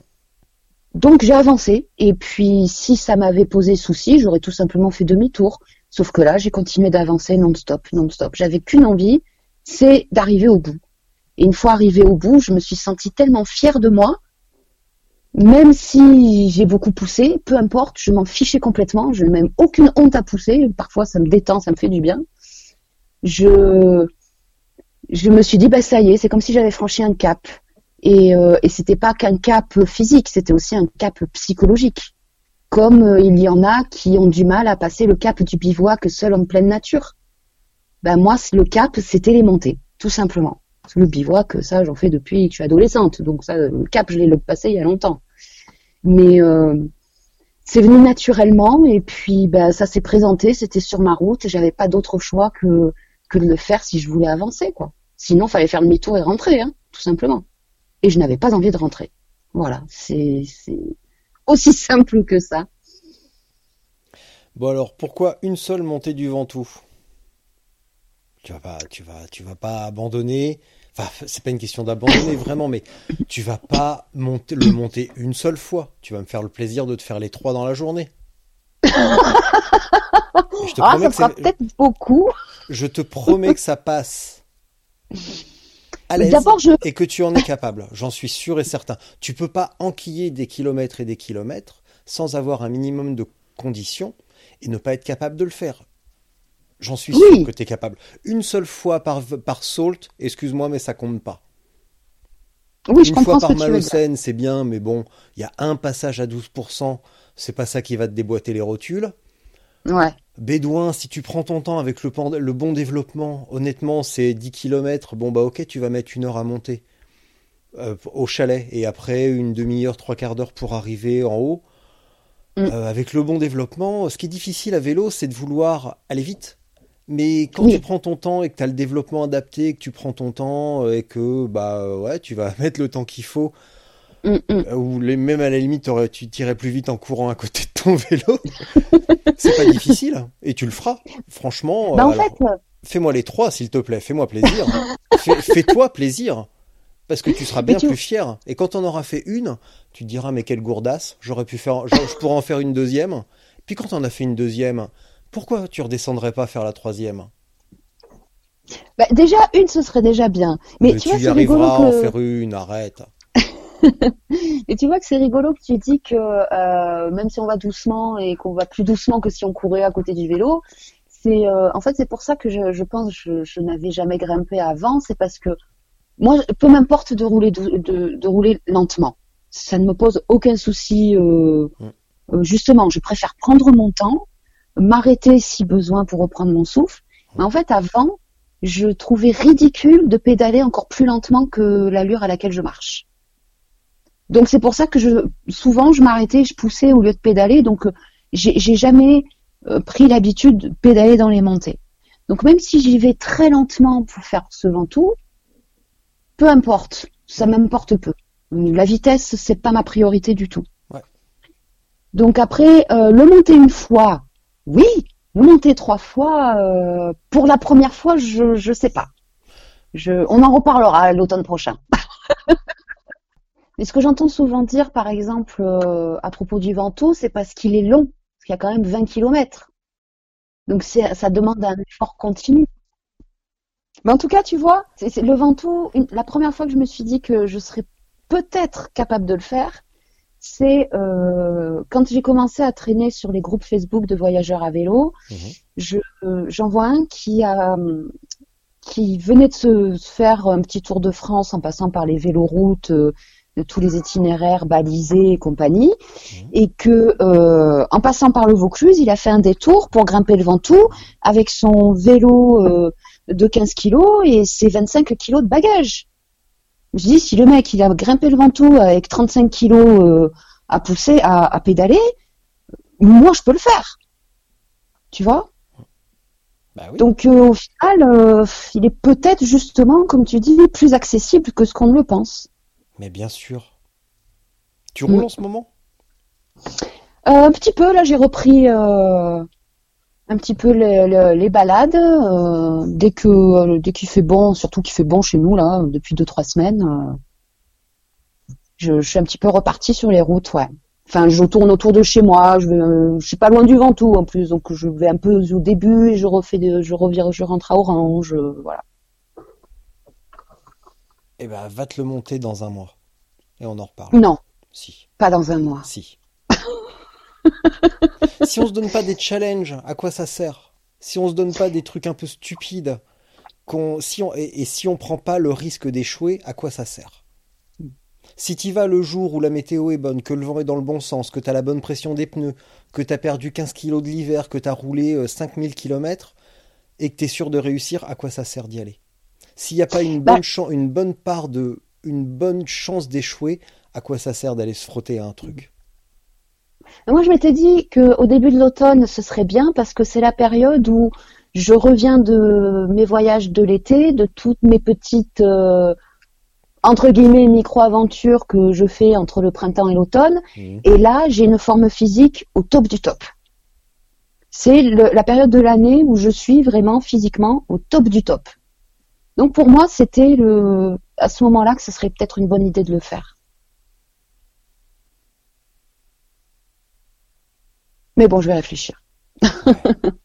Donc j'ai avancé, et puis si ça m'avait posé souci, j'aurais tout simplement fait demi-tour. Sauf que là, j'ai continué d'avancer non-stop, non-stop. J'avais qu'une envie, c'est d'arriver au bout. Et une fois arrivée au bout, je me suis sentie tellement fière de moi, même si j'ai beaucoup poussé, peu importe, je m'en fichais complètement, je n'ai même aucune honte à pousser, parfois ça me détend, ça me fait du bien. Je, je me suis dit, bah ça y est, c'est comme si j'avais franchi un cap. Et, euh, et c'était pas qu'un cap physique, c'était aussi un cap psychologique. Comme euh, il y en a qui ont du mal à passer le cap du bivouac seul en pleine nature. Ben moi, le cap, c'était les montées, tout simplement. Le bivouac, ça, j'en fais depuis que je suis adolescente. Donc ça, le cap, je l'ai passé il y a longtemps. Mais euh, c'est venu naturellement et puis ben, ça s'est présenté, c'était sur ma route. et J'avais pas d'autre choix que, que de le faire si je voulais avancer, quoi. Sinon, fallait faire demi-tour et rentrer, hein, tout simplement. Et je n'avais pas envie de rentrer. Voilà, c'est c'est aussi [LAUGHS] simple que ça. Bon alors, pourquoi une seule montée du Ventoux? Tu vas pas, tu vas, tu vas pas abandonner. Enfin, c'est pas une question d'abandonner [COUGHS] vraiment, mais tu vas pas monter, le monter une seule fois. Tu vas me faire le plaisir de te faire les trois dans la journée. Je te Ah, ça peut-être beaucoup. je te promets que ça passe à l'aise D'abord, je et que tu en es capable. J'en suis sûr et certain. Tu peux pas enquiller des kilomètres et des kilomètres sans avoir un minimum de conditions et ne pas être capable de le faire. J'en suis Oui. sûr que tu es capable. Une seule fois par, par Salt, excuse-moi, mais ça compte pas. oui, Une fois par. Malocène, c'est bien, mais bon, il y a un passage à 12%, c'est pas ça qui va te déboîter les rotules. Ouais. Bédouin, si tu prends ton temps avec le bon développement, honnêtement, c'est 10 km. Bon, bah, ok, tu vas mettre une heure à monter euh, au chalet et après une demi-heure, trois quarts d'heure pour arriver en haut. Mm. Euh, avec le bon développement, ce qui est difficile à vélo, c'est de vouloir aller vite. Mais quand Oui. tu prends ton temps et que tu as le développement adapté, que tu prends ton temps euh, et que bah ouais, tu vas [LAUGHS] mettre le temps qu'il faut, Mm, mm. euh, ou les, même à la limite, tu tirais plus vite en courant à côté de ton [LAUGHS] vélo. c'est pas difficile et tu le feras. Franchement, Bah, euh, en alors, fait, euh, fais-moi les trois, s'il te plaît. Fais-moi plaisir. [LAUGHS] Fais- Fais-toi plaisir. Parce que tu seras bien tu- plus fier. Et quand on aura fait une, tu te diras, mais quelle gourdasse. J'aurais pu faire, je, je pourrais en faire une deuxième. Puis quand on a fait une deuxième, pourquoi tu redescendrais pas faire la troisième? bah, déjà une, ce serait déjà bien. Mais, tu vois, y arriveras à en que faire une, arrête. [LAUGHS] et tu vois que c'est rigolo que tu dis que euh, même si on va doucement et qu'on va plus doucement que si on courait à côté du vélo, c'est euh, en fait c'est pour ça que je, je pense je, je n'avais jamais grimpé avant, c'est parce que moi peu m'importe de rouler de, de rouler lentement, ça ne me pose aucun souci. euh, Mm. justement, je préfère prendre mon temps, m'arrêter si besoin pour reprendre mon souffle. Mais en fait, avant, je trouvais ridicule de pédaler encore plus lentement que l'allure à laquelle je marche. Donc c'est pour ça que je souvent je m'arrêtais, je poussais au lieu de pédaler. Donc j'ai jamais euh, pris l'habitude de pédaler dans les montées. Donc même si j'y vais très lentement pour faire ce ventoux, peu importe, ça m'importe peu. La vitesse c'est pas ma priorité du tout. Ouais. Donc après euh, le monter une fois, oui. Monter trois fois, euh, pour la première fois, je je sais pas. On en reparlera l'automne prochain. [LAUGHS] Mais ce que j'entends souvent dire, par exemple, euh, à propos du Ventoux, c'est parce qu'il est long, parce qu'il y a quand même 20 kilomètres. Donc ça demande un effort continu. Mais en tout cas, tu vois, c'est- le Ventoux, la première fois que je me suis dit que je serais peut-être capable de le faire, c'est euh, quand j'ai commencé à traîner sur les groupes Facebook de voyageurs à vélo. Mhm. Je, euh, j'en vois un qui a qui venait de se faire un petit tour de France en passant par les véloroutes, euh, de tous les itinéraires balisés et compagnie, et que euh, en passant par le Vaucluse, il a fait un détour pour grimper le Ventoux avec son vélo euh, de 15 kilos et ses 25 kilos de bagages. Je dis si le mec il a grimpé le Ventoux avec 35 kilos euh, à pousser, à, à pédaler, moi je peux le faire. Tu vois? Bah oui. Donc euh, au final, euh, il est peut-être justement, comme tu dis, plus accessible que ce qu'on ne le pense. Mais bien sûr. Tu roules Mm. en ce moment? Euh, un petit peu, là j'ai repris euh, un petit peu les, les- les balades. euh, dès que euh, dès qu'il fait bon, surtout qu'il fait bon chez nous là, depuis deux trois semaines, euh, je, je suis un petit peu reparti sur les routes, ouais. Enfin, je tourne autour de chez moi. Je, vais, je suis pas loin du Ventoux en plus, donc je vais un peu au début et je refais, des, je reviens, je rentre à Orange, voilà. Eh ben, va te le monter dans un mois. Et on en reparle. Non, Si, pas dans un mois. si. Si on se donne pas des challenges, à quoi ça sert? Si on se donne pas des trucs un peu stupides, qu'on, si on, et, et si on prend pas le risque d'échouer, à quoi ça sert? Si tu vas le jour où la météo est bonne, que le vent est dans le bon sens, que tu as la bonne pression des pneus, que tu as perdu 15 kilos de l'hiver, que tu as roulé euh, 5000 km et que tu es sûr de réussir, à quoi ça sert d'y aller? S'il n'y a pas une Bah- bonne, une bonne part de. une bonne chance d'échouer, à quoi ça sert d'aller se frotter à un truc? Moi, je m'étais dit que au début de l'automne, ce serait bien parce que c'est la période où je reviens de mes voyages de l'été, de toutes mes petites euh, entre guillemets micro-aventures que je fais entre le printemps et l'automne. Mhm. Et là, j'ai une forme physique au top du top. C'est la période de l'année où je suis vraiment physiquement au top du top. Donc pour moi, c'était le à ce moment-là que ce serait peut-être une bonne idée de le faire. Mais bon, je vais réfléchir. [LAUGHS]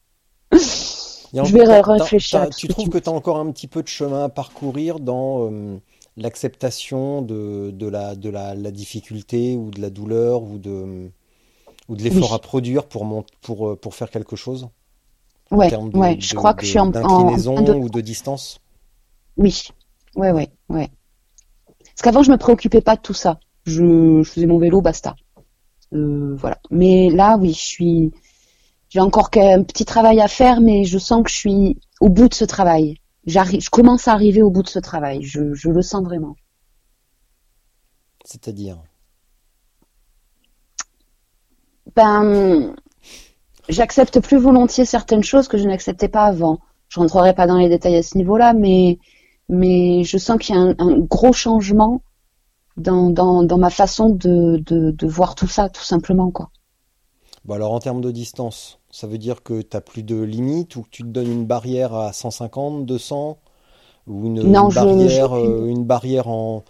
Je vais réfléchir Tu trouves tu que tu as encore un petit peu de chemin à parcourir dans euh, l'acceptation de, de, la, de la, la difficulté ou de la douleur ou de, ou de l'effort Oui. à produire pour, mon, pour, euh, pour faire quelque chose? Ouais, termes de, ouais, de- je crois que je suis en, en, en ou de distance? Oui, ouais, ouais, ouais. Parce qu'avant, je me préoccupais pas de tout ça. Je, je faisais mon vélo, basta. Euh, voilà. Mais là, oui, je suis. J'ai encore qu'un petit travail à faire, mais je sens que je suis au bout de ce travail. J'arrive, je commence à arriver au bout de ce travail. Je, je le sens vraiment. C'est-à-dire? Ben, j'accepte plus volontiers certaines choses que je n'acceptais pas avant. Je rentrerai pas dans les détails à ce niveau-là, mais mais je sens qu'il y a un, un gros changement dans, dans, dans ma façon de, de, de voir tout ça, tout simplement, quoi. Bon, alors en termes de distance, ça veut dire que tu plus de limite ou que tu te donnes une barrière à 150, 200 ou une, Non, une je- barrière, je- euh, une barrière en...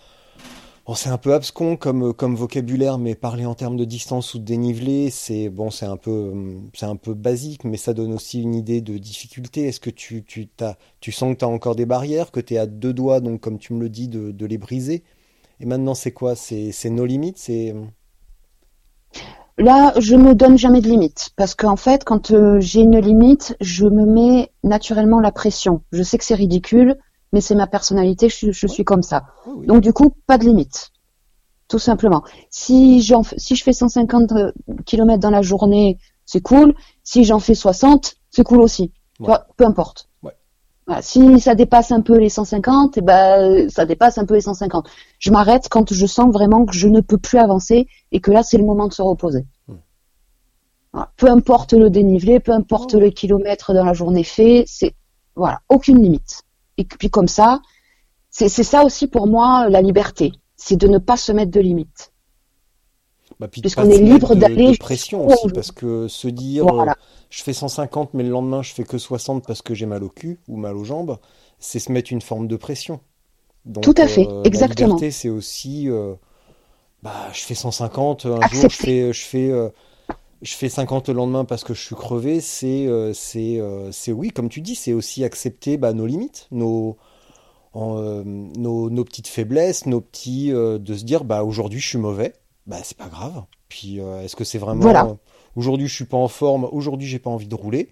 Bon, c'est un peu abscon comme, comme vocabulaire, mais parler en termes de distance ou de dénivelé, c'est bon, c'est un peu, c'est un peu basique, mais ça donne aussi une idée de difficulté. Est-ce que tu, tu, t'as, tu sens que tu as encore des barrières, que tu es à deux doigts, donc comme tu me le dis, de, de les briser? Et maintenant, c'est quoi? C'est, nos limites? C'est... Là, je me donne jamais de limite parce qu'en fait, quand euh, j'ai une limite, je me mets naturellement la pression. Je sais que c'est ridicule, mais c'est ma personnalité, je, suis- je suis comme ça. Oui. Donc du coup, pas de limite. Tout simplement. Si j'en si je fais 150 km dans la journée, c'est cool. Si j'en fais 60, c'est cool aussi. Ouais. peu importe. Voilà. Si ça dépasse un peu les 150, eh ben ça dépasse un peu les 150. Je m'arrête quand je sens vraiment que je ne peux plus avancer et que là c'est le moment de se reposer. Hmm. Voilà. Peu importe le dénivelé, peu importe Ouais. le kilomètre dans la journée fait, c'est voilà, aucune limite. Et puis comme ça, c'est c'est ça aussi pour moi la liberté, c'est de ne pas se mettre de limites. Bah, Puisqu'on est libre d'aller de pression aussi, parce que se dire Voilà. euh, je fais 150, mais le lendemain je fais que 60 parce que j'ai mal au cul ou mal aux jambes, c'est se mettre une forme de pression. Donc, Tout à fait, euh, exactement. La liberté, c'est aussi, euh, bah, je fais 150, un jour je fais, je fais, je fais 50 le lendemain parce que je suis crevé. C'est, c'est, oui, comme tu dis, c'est aussi accepter bah, nos limites, nos, en, nos, nos petites faiblesses, nos petits, de se dire bah aujourd'hui je suis mauvais, bah c'est pas grave. Puis euh, est-ce que c'est vraiment Voilà. aujourd'hui je suis pas en forme, aujourd'hui j'ai pas envie de rouler,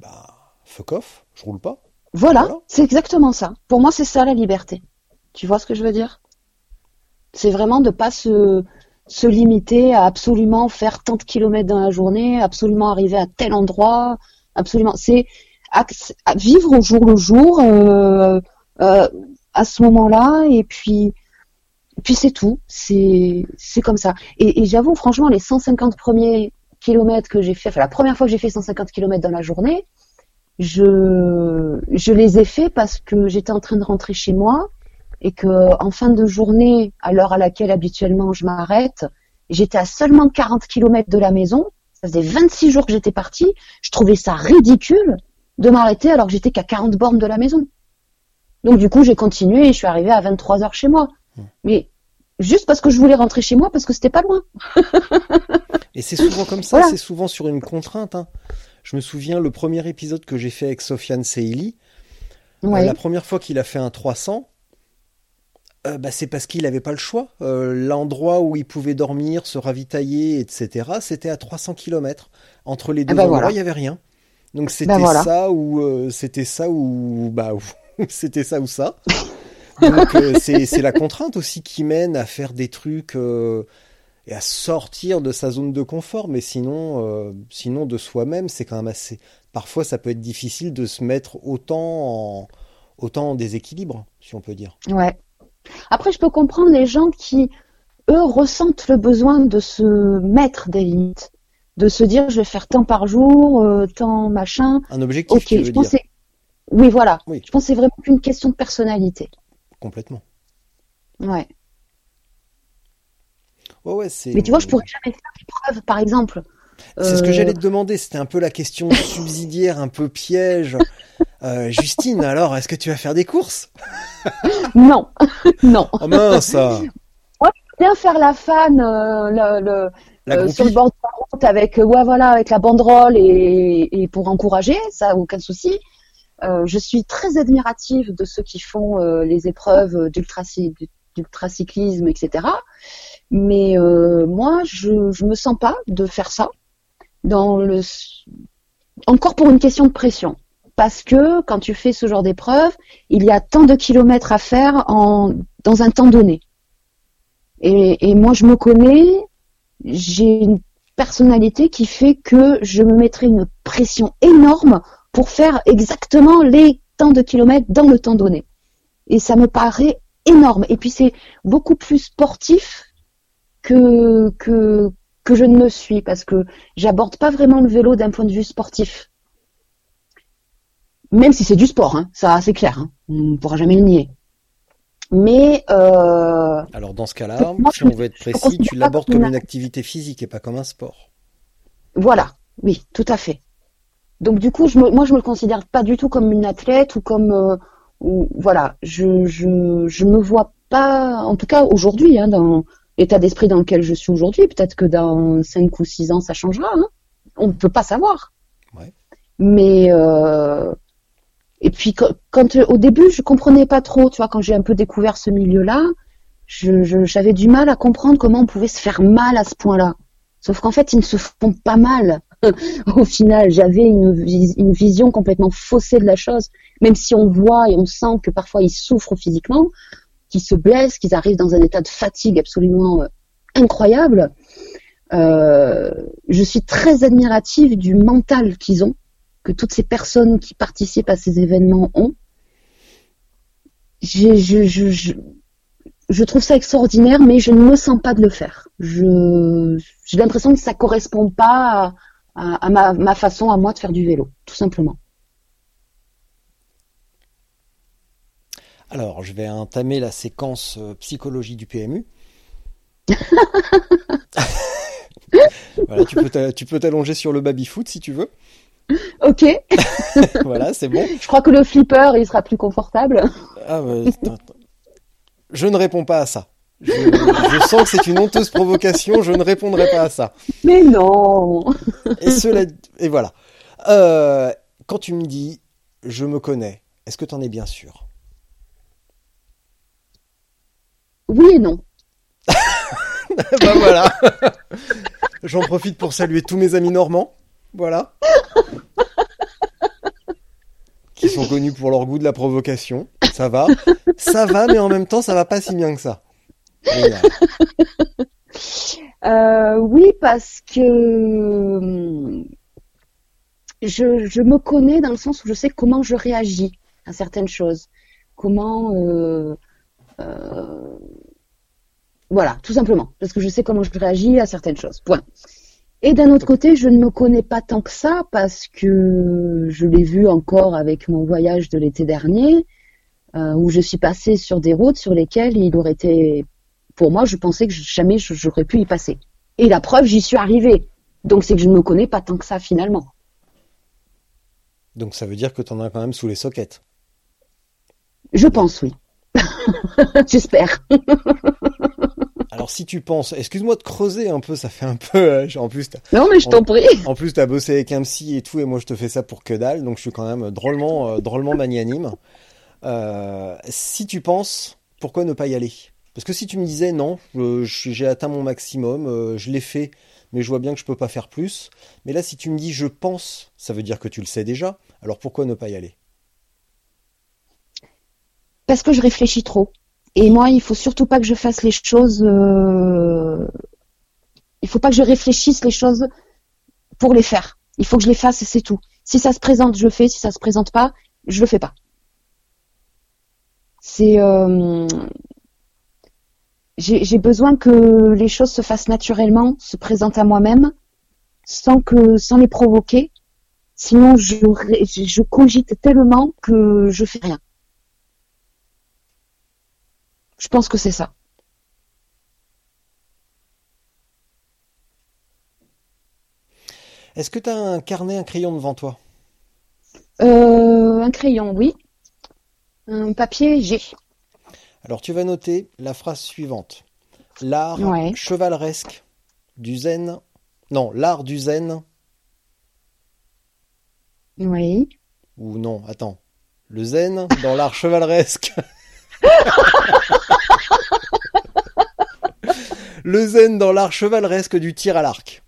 bah fuck off, je roule pas. Voilà, Voilà. c'est exactement ça. Pour moi, c'est ça la liberté. Tu vois ce que je veux dire? C'est vraiment de pas se, se limiter à absolument faire tant de kilomètres dans la journée, absolument arriver à tel endroit, absolument. C'est vivre au jour le jour, euh, euh, à ce moment-là, et puis, puis c'est tout. C'est, comme ça. Et, et j'avoue, franchement, les 150 premiers kilomètres que j'ai fait, enfin la première fois que j'ai fait 150 kilomètres dans la journée, je, je les ai faits parce que j'étais en train de rentrer chez moi et que en fin de journée, à l'heure à laquelle habituellement je m'arrête, j'étais à seulement 40 km de la maison. Ça faisait 26 jours que j'étais partie. Je trouvais ça ridicule de m'arrêter alors que j'étais qu'à 40 bornes de la maison. Donc du coup, j'ai continué et je suis arrivée à 23 heures chez moi. Mais juste parce que je voulais rentrer chez moi parce que c'était pas loin. Et c'est souvent comme ça, Voilà. c'est souvent sur une contrainte. hein. Je me souviens le premier épisode que j'ai fait avec Sofiane Seili. euh, Ouais. la première fois qu'il a fait un 300, euh, bah, c'est parce qu'il n'avait pas le choix. Euh, L'endroit où il pouvait dormir, se ravitailler, etc., c'était à 300 km. Entre les deux bah endroits, voilà. il y avait rien. Donc c'était voilà. ça ou euh, c'était ça ou bah ou- [LAUGHS] c'était ça ou ça. Donc euh, c'est la contrainte aussi qui mène à faire des trucs euh, et à sortir de sa zone de confort. Mais sinon, euh, sinon de soi-même, c'est quand même assez. Parfois, ça peut être difficile de se mettre autant en autant en déséquilibre, si on peut dire. Ouais. Après, je peux comprendre les gens qui, eux, ressentent le besoin de se mettre des limites, de se dire je vais faire tant par jour, tant machin. Un objectif, Ok, tu veux je pense dire Oui, voilà. Oui. Je pense que c'est vraiment qu'une question de personnalité. Complètement. Ouais. Ouais, ouais, c'est. Mais tu vois, je pourrais jamais faire l'épreuve, par exemple. C'est ce que Euh, j'allais te demander. C'était un peu la question [LAUGHS] subsidiaire, un peu piège. Euh, Justine, alors, est-ce que tu vas faire des courses? [LAUGHS] Non, [LAUGHS] non. Oh mince Bien faire la fan, euh, le, le- La euh, sur le bord de la route avec, euh, ouais, voilà, avec la banderole et, et pour encourager, ça, aucun souci. Euh, je suis très admirative de ceux qui font euh, les épreuves d'ultracy- d'ultracyclisme, etc. Mais euh, moi, je je me sens pas de faire ça dans le encore pour une question de pression. Parce que quand tu fais ce genre d'épreuve, il y a tant de kilomètres à faire dans un temps donné. Et, et moi, je me connais, j'ai une personnalité qui fait que je me mettrai une pression énorme pour faire exactement les temps de kilomètres dans le temps donné. Et ça me paraît énorme. Et puis c'est beaucoup plus sportif que, que, que je ne le suis parce que j'aborde pas vraiment le vélo d'un point de vue sportif. Même si c'est du sport, hein, ça c'est clair, hein, on ne pourra jamais le nier. Mais euh, Alors, dans ce cas-là, si on veut être précis, tu l'abordes comme une activité physique et pas comme un sport. Voilà, oui, tout à fait. Donc du coup, je me, moi, je me considère pas du tout comme une athlète ou comme, euh, ou, voilà, je, je, je me vois pas, en tout cas aujourd'hui, hein, dans l'état d'esprit dans lequel je suis aujourd'hui. Peut-être que dans cinq ou six ans, ça changera. Hein. On ne peut pas savoir. Ouais. Mais euh, et puis quand, quand, au début, je comprenais pas trop. Tu vois, quand j'ai un peu découvert ce milieu-là, je, je- j'avais du mal à comprendre comment on pouvait se faire mal à ce point-là. Sauf qu'en fait, ils ne se font pas mal. [LAUGHS] Au final, j'avais une, vis- une vision complètement faussée de la chose. Même si on voit et on sent que parfois ils souffrent physiquement, qu'ils se blessent, qu'ils arrivent dans un état de fatigue absolument euh, incroyable. Euh, je suis très admirative du mental qu'ils ont, que toutes ces personnes qui participent à ces événements ont. Je, je, trouve ça extraordinaire, mais je ne me sens pas de le faire. J'ai l'impression que ça correspond pas à, à- à ma, ma façon à moi de faire du vélo, tout simplement. Alors, je vais entamer la séquence euh, psychologie du PMU. [LAUGHS] voilà, tu peux t'allonger sur le baby-foot si tu veux. Ok, [LAUGHS] voilà, c'est bon. je crois que le flipper, il sera plus confortable. Ah, je ne réponds pas à ça. Je, je sens que c'est une honteuse provocation, je ne répondrai pas à ça. Mais non Et cela, et voilà. Euh, quand tu me dis, je me connais, est-ce que tu en es bien sûr? Oui et non. [LAUGHS] Bah voilà. J'en profite pour saluer tous mes amis normands. Voilà. Qui sont connus pour leur goût de la provocation. Ça va. Ça va, mais en même temps, ça va pas si bien que ça. [LAUGHS] Euh, oui, parce que hum, je, me connais dans le sens où je sais comment je réagis à certaines choses. Comment... euh, euh, voilà, tout simplement. Parce que je sais comment je réagis à certaines choses. Point. Et d'un autre côté, je ne me connais pas tant que ça parce que je l'ai vu encore avec mon voyage de l'été dernier, où je suis passée sur des routes sur lesquelles il aurait été, pour moi, je pensais que jamais j'aurais pu y passer. Et la preuve, j'y suis arrivée. Donc c'est que je ne me connais pas tant que ça finalement. Donc ça veut dire que tu en as quand même sous les sockets. Je pense, oui. [LAUGHS] J'espère. Alors si tu penses, excuse-moi de creuser un peu, ça fait un peu, euh, en plus. Non mais je t'en prie. En plus t'as bossé avec un psy et tout, et moi je te fais ça pour que dalle, donc je suis quand même drôlement, euh, drôlement magnanime. Euh, si tu penses, pourquoi ne pas y aller? Parce que si tu me disais non, j'ai atteint mon maximum, je l'ai fait, mais je vois bien que je peux pas faire plus. Mais là, si tu me dis je pense, ça veut dire que tu le sais déjà. Alors pourquoi ne pas y aller? Parce que je réfléchis trop. Et moi, il faut surtout pas que je fasse les choses. Euh... Il faut pas que je réfléchisse les choses pour les faire. Il faut que je les fasse c'est tout. Si ça se présente, je le fais. Si ça se présente pas, je le fais pas. C'est euh... j'ai besoin que les choses se fassent naturellement, se présentent à moi-même, sans que sans les provoquer. Sinon, je, je cogite tellement que je fais rien. Je pense que c'est ça. Est-ce que tu as un carnet, un crayon devant toi? Euh, Un crayon, oui. Un papier, j'ai. Alors tu vas noter la phrase suivante. L'art chevaleresque du zen. Non, l'art du zen. Oui. Ou non, attends. Le zen dans l'art chevaleresque. [LAUGHS] Le zen dans l'art chevaleresque du tir à l'arc.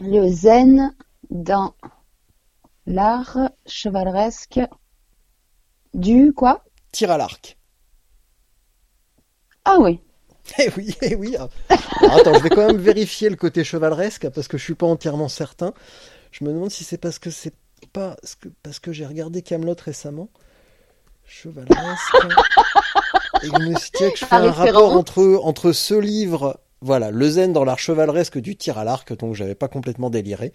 Le zen dans l'art chevaleresque du quoi? Tir à l'arc. Ah oui. [LAUGHS] Eh oui, eh oui. attends, je vais quand même vérifier le côté chevaleresque parce que je suis pas entièrement certain. Je me demande si c'est parce que c'est pas parce que j'ai regardé Camelot récemment. Chevaleresque. Et je me suis dit que je fais un rapport entre, entre ce livre, voilà, le zen dans l'art chevaleresque du tir à l'arc, donc j'avais pas complètement déliré.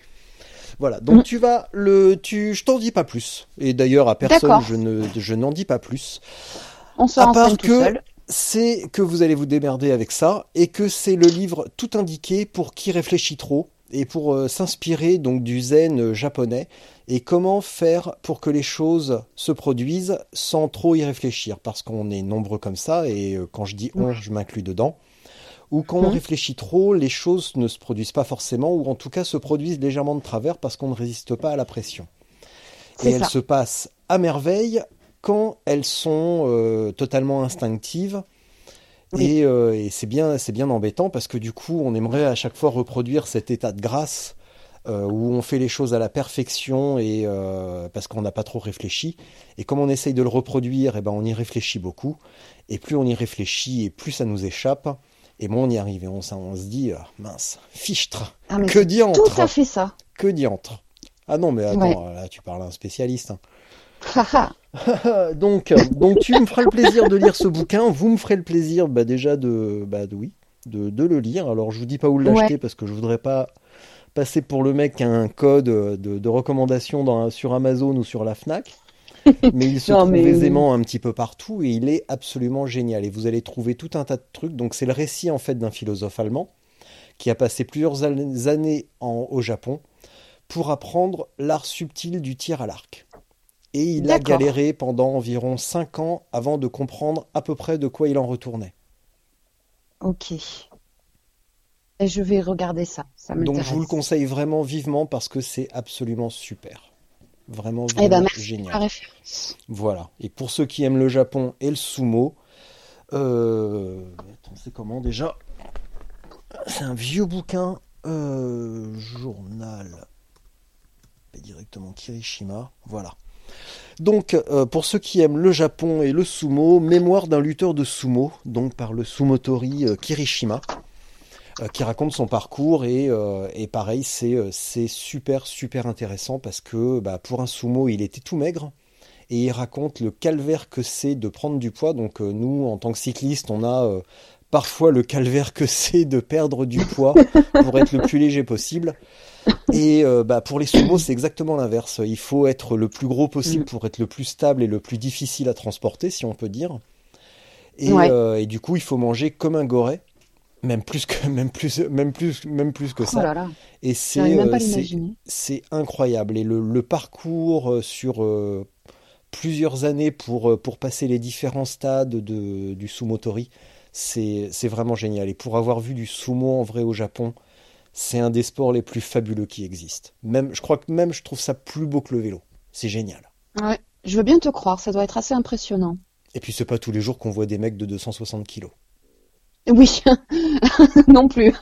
Voilà, donc mm. tu vas le, tu, je t'en dis pas plus. Et d'ailleurs à personne, je ne, je n'en dis pas plus. On à part que c'est que vous allez vous démerder avec ça et que c'est le livre tout indiqué pour qui réfléchit trop et pour euh, s'inspirer donc du zen euh, japonais et comment faire pour que les choses se produisent sans trop y réfléchir. Parce qu'on est nombreux comme ça et euh, quand je dis on je m'inclus dedans. Ou quand on réfléchit trop les choses ne se produisent pas forcément ou en tout cas se produisent légèrement de travers parce qu'on ne résiste pas à la pression. Et elles se passent à merveille quand elles sont totalement instinctives euh, et, c'est bien, c'est bien embêtant parce que du coup, on aimerait à chaque fois reproduire cet état de grâce euh, où on fait les choses à la perfection et euh, parce qu'on n'a pas trop réfléchi. Et comme on essaye de le reproduire, et eh ben on y réfléchit beaucoup. Et plus on y réfléchit, et plus ça nous échappe. Et moins on y arrive. Et on, on se dit, mince, fichtre, ah, que diantre. Tout à fait ça. Que diantre. Ah non, mais attends, là tu parles à un spécialiste. Hein. [LAUGHS] donc, donc tu me feras le plaisir de lire ce bouquin. Vous me ferez le plaisir, bah, déjà de, bah, oui, de, de, le lire. Alors je vous dis pas où l'acheter parce que je voudrais pas passer pour le mec un code de, de recommandation dans, sur Amazon ou sur la Fnac. [LAUGHS] Mais il se trouve aisément un petit peu partout et il est absolument génial. Et vous allez trouver tout un tas de trucs. Donc c'est le récit en fait d'un philosophe allemand qui a passé plusieurs années en, au Japon pour apprendre l'art subtil du tir à l'arc. Et il a galéré pendant environ 5 ans avant de comprendre à peu près de quoi il en retournait. Ok. Et je vais regarder ça. ça Donc je vous le conseille vraiment vivement parce que c'est absolument super. Vraiment, eh ben, vraiment génial. Voilà. Et pour ceux qui aiment le Japon et le sumo, euh... c'est comment déjà? C'est un vieux bouquin, euh... journal, directement Kirishima. Voilà. Donc, euh, pour ceux qui aiment le Japon et le sumo, Mémoire d'un lutteur de sumo, donc par le sumotori euh, Kirishima, euh, qui raconte son parcours et, pareil, c'est super super intéressant parce que bah, pour un sumo, il était tout maigre et il raconte le calvaire que c'est de prendre du poids. Donc nous, en tant que cyclistes, on a parfois le calvaire que c'est de perdre du poids pour être le plus léger possible. Et euh, bah, pour les sumo, c'est [COUGHS] exactement l'inverse. Il faut être le plus gros possible pour être le plus stable et le plus difficile à transporter, si on peut dire. Et, Ouais. euh, et du coup, il faut manger comme un goret, même plus que [LAUGHS] même plus même plus même plus que Oh ça. là là, Et c'est euh, c'est incroyable. Et le, le parcours sur euh, plusieurs années pour, pour passer les différents stades de, du sumotori, c'est c'est vraiment génial. Et pour avoir vu du sumo en vrai au Japon, c'est un des sports les plus fabuleux qui existent. Même, je crois que même je trouve ça plus beau que le vélo. C'est génial. Ouais, je veux bien te croire, ça doit être assez impressionnant. Et puis c'est pas tous les jours qu'on voit des mecs de 260 kilos. Oui, [LAUGHS] non plus,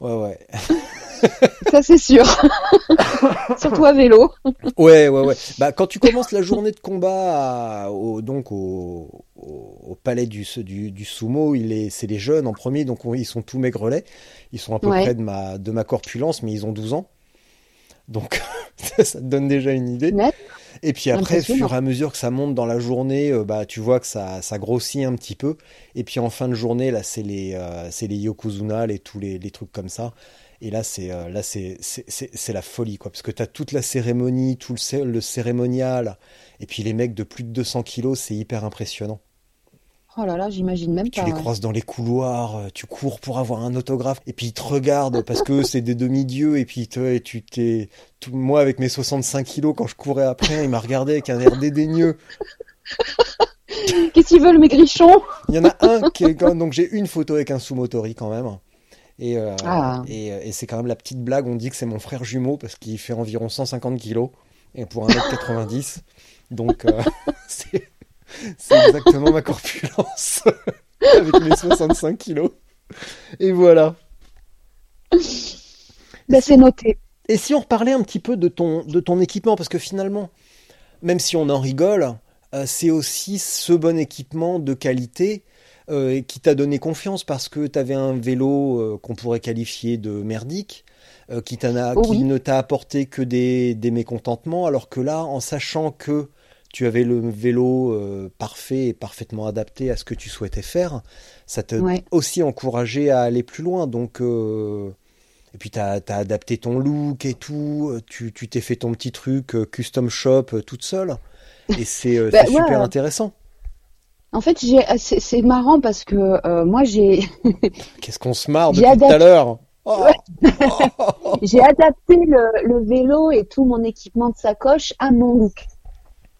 Ouais, ouais. [LAUGHS] [LAUGHS] ça c'est sûr. [LAUGHS] Surtout à vélo. Ouais, ouais, ouais. Bah, quand tu commences la journée de combat à- au, donc au, au, au palais du, du, du sumo, il est, c'est les jeunes en premier, donc on- ils sont tous maigrelets. Ils sont à peu Ouais. près de ma, de ma corpulence, mais ils ont 12 ans. Donc, [LAUGHS] ça, ça te donne déjà une idée. Net. Et puis après, fur et à mesure que ça monte dans la journée, euh, bah, tu vois que ça, ça grossit un petit peu. Et puis en fin de journée, là, c'est les, euh, c'est les yokozuna, et tous les, les trucs comme ça. Et là, c'est, euh, là, c'est, c'est, la folie, quoi. Parce que t'as toute la cérémonie, tout le, cé- le cérémonial. Et puis les mecs de plus de 200 kilos, c'est hyper impressionnant. Oh là là, j'imagine même Tu pas. les ouais. croises dans les couloirs, euh, tu cours pour avoir un autographe, et puis ils te regardent parce que c'est des demi-dieux, et puis te- et tu t'es, moi avec mes 65 kilos, quand je courais après, il m'a regardé avec un air dédaigneux. Qu'est-ce qu'ils veulent, mes grichons? Il y en a un qui est donc j'ai une photo avec un sumotori quand même. Et, euh, Ah. et, et c'est quand même la petite blague, on dit que c'est mon frère jumeau parce qu'il fait environ 150 kilos et pour 1m90. Donc euh, [LAUGHS] c'est c'est exactement ma corpulence [LAUGHS] avec mes 65 kilos. Et voilà. [LAUGHS] Ben, c'est noté. Et si on reparlait un petit peu de ton, de ton équipement, parce que finalement, même si on en rigole, euh, c'est aussi ce bon équipement de qualité euh, qui t'a donné confiance parce que tu avais un vélo euh, qu'on pourrait qualifier de merdique, euh, qui, a, Oh qui oui. ne t'a apporté que des, des mécontentements, alors que là, en sachant que tu avais le vélo parfait et parfaitement adapté à ce que tu souhaitais faire, ça t'a Ouais. aussi encouragé à aller plus loin. Donc, et puis, tu as, adapté ton look et tout. Tu t'es fait ton petit truc custom shop toute seule. Et c'est Bah, ouais. super intéressant. En fait, c'est, marrant parce que euh, moi, j'ai, [LAUGHS] Qu'est-ce qu'on se marre depuis tout à l'heure. Oh. [LAUGHS] j'ai adapté le, le vélo et tout mon équipement de sacoche à mon look.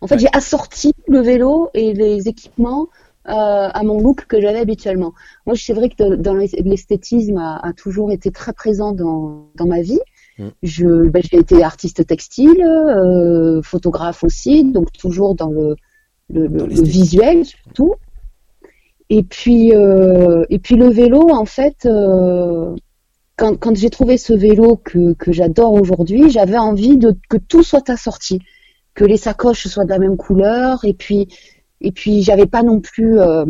En fait, Ouais. j'ai assorti le vélo et les équipements euh, à mon look que j'avais habituellement. Moi, c'est vrai que de- dans l'es- l'esthétisme a, a toujours été très présent dans, dans ma vie. Mm. Je, ben, j'ai été artiste textile, euh, photographe aussi, donc toujours dans le, le, visuel surtout. Et puis, euh, et puis le vélo, en fait, euh, quand, quand j'ai trouvé ce vélo que, que j'adore aujourd'hui, j'avais envie de que tout soit assorti, que les sacoches soient de la même couleur, et puis, et puis j'avais pas non plus. euh,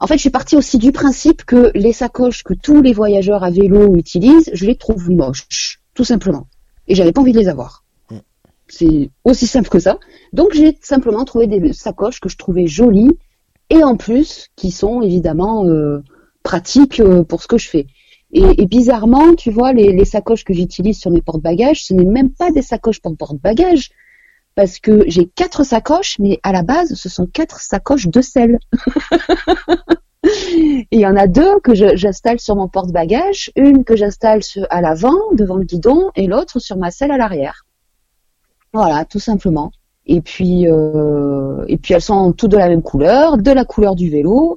En fait, je suis partie aussi du principe que les sacoches que tous les voyageurs à vélo utilisent, je les trouve moches, tout simplement, et j'avais pas envie de les avoir. C'est aussi simple que ça. Donc j'ai simplement trouvé des sacoches que je trouvais jolies et en plus qui sont évidemment euh, pratiques euh, pour ce que je fais. Et, bizarrement, tu vois, les, sacoches que j'utilise sur mes porte-bagages, ce n'est même pas des sacoches pour porte-bagages, parce que j'ai quatre sacoches, mais à la base, ce sont quatre sacoches de sel. [LAUGHS] Il y en a deux que j'installe sur mon porte-bagages, une que j'installe à l'avant, devant le guidon, et l'autre sur ma selle à l'arrière. Voilà, tout simplement. Et puis, euh, et puis elles sont toutes de la même couleur, de la couleur du vélo.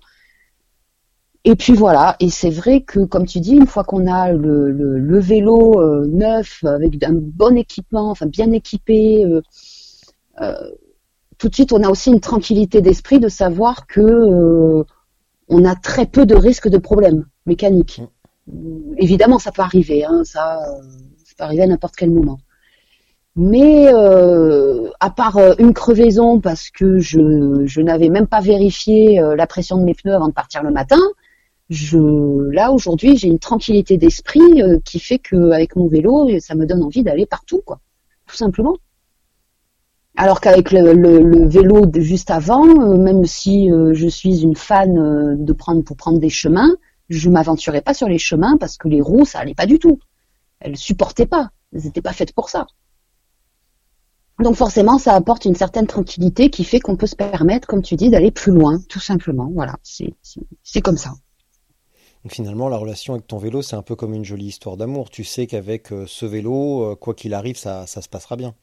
Et puis voilà. Et c'est vrai que, comme tu dis, une fois qu'on a le, le, le vélo euh, neuf avec un bon équipement, enfin bien équipé, euh, tout de suite on a aussi une tranquillité d'esprit de savoir que on a très peu de risques de problèmes mécaniques. Évidemment, ça peut arriver, hein, ça, ça peut arriver à n'importe quel moment. Mais euh, à part euh, une crevaison parce que je, n'avais même pas vérifié euh, la pression de mes pneus avant de partir le matin, je là aujourd'hui j'ai une tranquillité d'esprit qui fait que avec mon vélo ça me donne envie d'aller partout quoi, tout simplement. Alors qu'avec le, vélo de juste avant, même si je suis une fan de prendre pour prendre des chemins, je m'aventurais pas sur les chemins parce que les roues, ça allait pas du tout. Elles supportaient pas. Elles n'étaient pas faites pour ça. Donc forcément, ça apporte une certaine tranquillité qui fait qu'on peut se permettre, comme tu dis, d'aller plus loin, tout simplement. Voilà, c'est comme ça. Donc finalement, la relation avec ton vélo, c'est un peu comme une jolie histoire d'amour. Tu sais qu'avec euh, ce vélo, euh, quoi qu'il arrive, ça, ça se passera bien.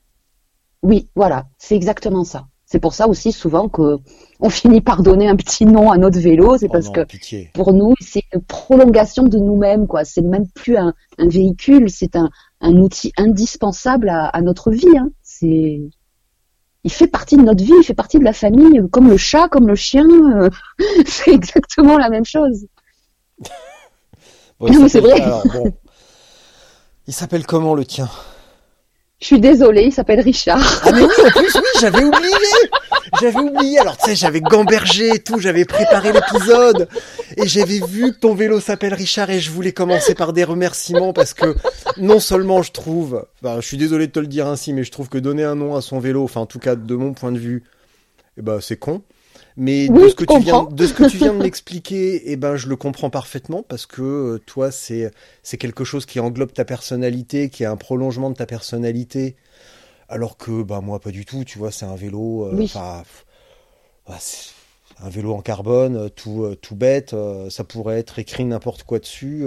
Oui, voilà, c'est exactement ça. C'est pour ça aussi souvent que on [LAUGHS] finit par donner un petit nom à notre vélo, c'est Oh parce non, que pitié. pour nous, c'est une prolongation de nous-mêmes, quoi. C'est même plus un, un véhicule, c'est un, un outil indispensable à, à notre vie. Hein. C'est, il fait partie de notre vie, il fait partie de la famille, comme le chat, comme le chien. euh, [LAUGHS] c'est exactement la même chose. [LAUGHS] Bon, Non, mais c'est vrai. alors, bon. Il s'appelle comment le tien? Je suis désolée, il s'appelle Richard. Ah mais oui, en plus, oui, j'avais oublié J'avais oublié, alors tu sais, j'avais gambergé et tout, j'avais préparé l'épisode, et j'avais vu que ton vélo s'appelle Richard, et je voulais commencer par des remerciements, parce que non seulement je trouve, enfin, je suis désolé de te le dire ainsi, mais je trouve que donner un nom à son vélo, enfin en tout cas de mon point de vue, eh ben c'est con. Mais de ce que tu viens, de ce que tu viens de m'expliquer, eh ben je le comprends parfaitement parce que euh, toi c'est c'est quelque chose qui englobe ta personnalité, qui est un prolongement de ta personnalité, alors que bah moi pas du tout. Tu vois, c'est un vélo, euh, Oui. bah, un vélo en carbone, euh, tout euh, tout bête. ça pourrait être écrit n'importe quoi dessus.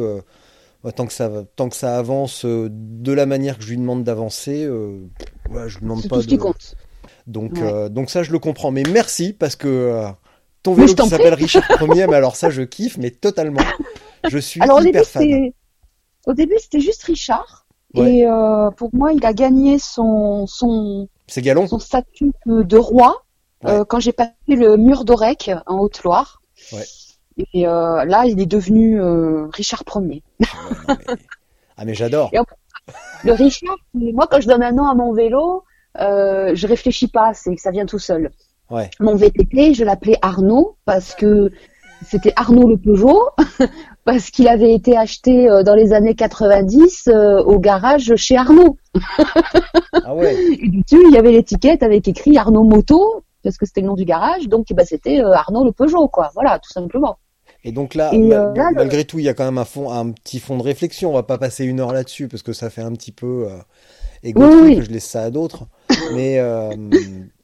bah, tant que ça tant que ça avance de la manière que je lui demande d'avancer, ouais, je lui demande pas tout ce qui de- compte. Donc, Ouais. euh, donc ça, je le comprends. Mais merci parce que euh, ton vélo qui s'appelle Richard [LAUGHS] Ier, mais alors ça, je kiffe, mais totalement. Je suis Alors au début, hyper fan. au début, c'était juste Richard. Ouais. Et euh, pour moi, il a gagné son, son, son statut de, roi Ouais. quand j'ai passé le mur d'Orec en Haute-Loire. Et là, il est devenu Richard Ier. Ah mais, ah, mais j'adore. Le Richard, moi, quand je donne un nom à mon vélo, euh, je réfléchis pas, c'est ça vient tout seul. Ouais. Mon VTT, je l'appelais Arnaud parce que c'était Arnaud le Peugeot, [LAUGHS] parce qu'il avait été acheté euh, dans les années 90 euh, au garage chez Arnaud. Ah ouais. [LAUGHS] Et dessus, il y avait l'étiquette avec écrit Arnaud Moto, parce que c'était le nom du garage, donc bah, c'était euh, Arnaud le Peugeot, quoi. Voilà, tout simplement. Et donc là, Et, le- malgré tout, il y a quand même un fond, un petit fond de réflexion. On va pas passer une heure là-dessus parce que ça fait un petit peu euh, Oui, oui. que je laisse ça à d'autres. Mais euh,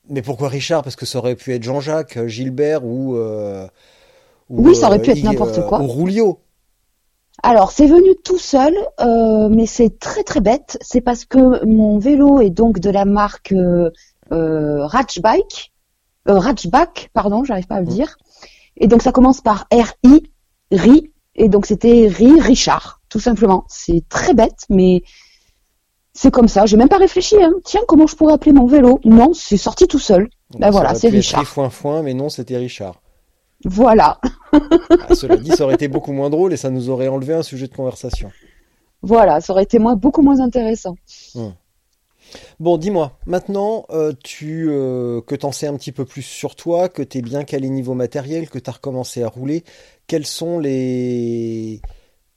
mais pourquoi Richard? Parce que ça aurait pu être Jean-Jacques, Gilbert ou, euh, ou, Oui, ça aurait pu euh, être n'importe euh, quoi. Ou Roulio. Alors, c'est venu tout seul, euh, mais c'est très très bête. C'est parce que mon vélo est donc de la marque Ratchbike, euh, Ratchback, pardon, j'arrive pas à le Mhm. dire. Et donc ça commence par R-I, RI, et donc c'était Ri Richard, tout simplement. C'est très bête, mais c'est comme ça. J'ai même pas réfléchi. Hein. Tiens, comment je pourrais appeler mon vélo? Non, c'est sorti tout seul. Ben Ça voilà, c'est Richard. Foin Foin, mais non, c'était Richard. Voilà, Ah, cela dit, ça aurait été beaucoup moins drôle et ça nous aurait enlevé un sujet de conversation. voilà, ça aurait été moins, beaucoup moins intéressant. Bon, dis-moi, maintenant euh, tu euh, que t'en sais un petit peu plus sur toi, que t'es bien calé niveau matériel, que t'as recommencé à rouler, quels sont les...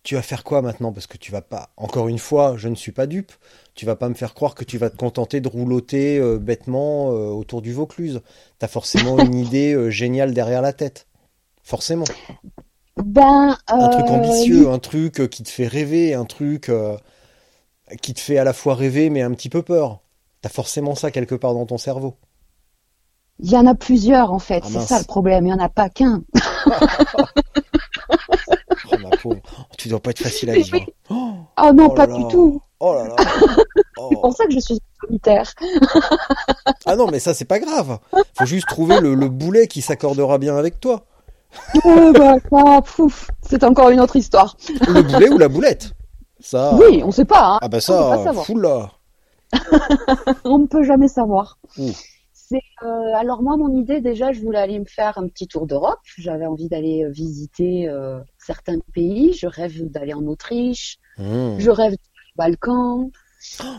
Tu vas faire quoi maintenant? Parce que tu vas pas, encore une fois, je ne suis pas dupe, tu vas pas me faire croire que tu vas te contenter de rouloter euh, bêtement euh, autour du Vaucluse. T'as forcément une idée euh, géniale derrière la tête. Forcément. Ben, Un truc ambitieux, un truc qui te fait rêver, un truc qui te fait à la fois rêver mais un petit peu peur. T'as forcément ça quelque part dans ton cerveau. Il y en a plusieurs en fait, Ah, c'est ça le problème, il n'y en a pas qu'un. [LAUGHS] Oh ma pauvre, Oh, tu dois pas être facile à vivre. Oh, Oh non, oh pas là du là. tout. Oh là là. Oh. [LAUGHS] C'est pour ça que je suis solitaire. [LAUGHS] Ah non, mais ça c'est pas grave. Faut juste trouver le, le boulet qui s'accordera bien avec toi. Ouais, bah, ça, pouf, c'est encore une autre histoire. Le boulet ou la boulette. Ça. Oui, on sait pas, hein. Ah bah on peut pas ça, savoir. foula. On ne peut jamais savoir. Ouh. Euh, alors moi mon idée déjà, je voulais aller me faire un petit tour d'Europe. J'avais envie d'aller euh, visiter euh, certains pays. Je rêve d'aller en Autriche. Mmh. Je rêve du Balkan.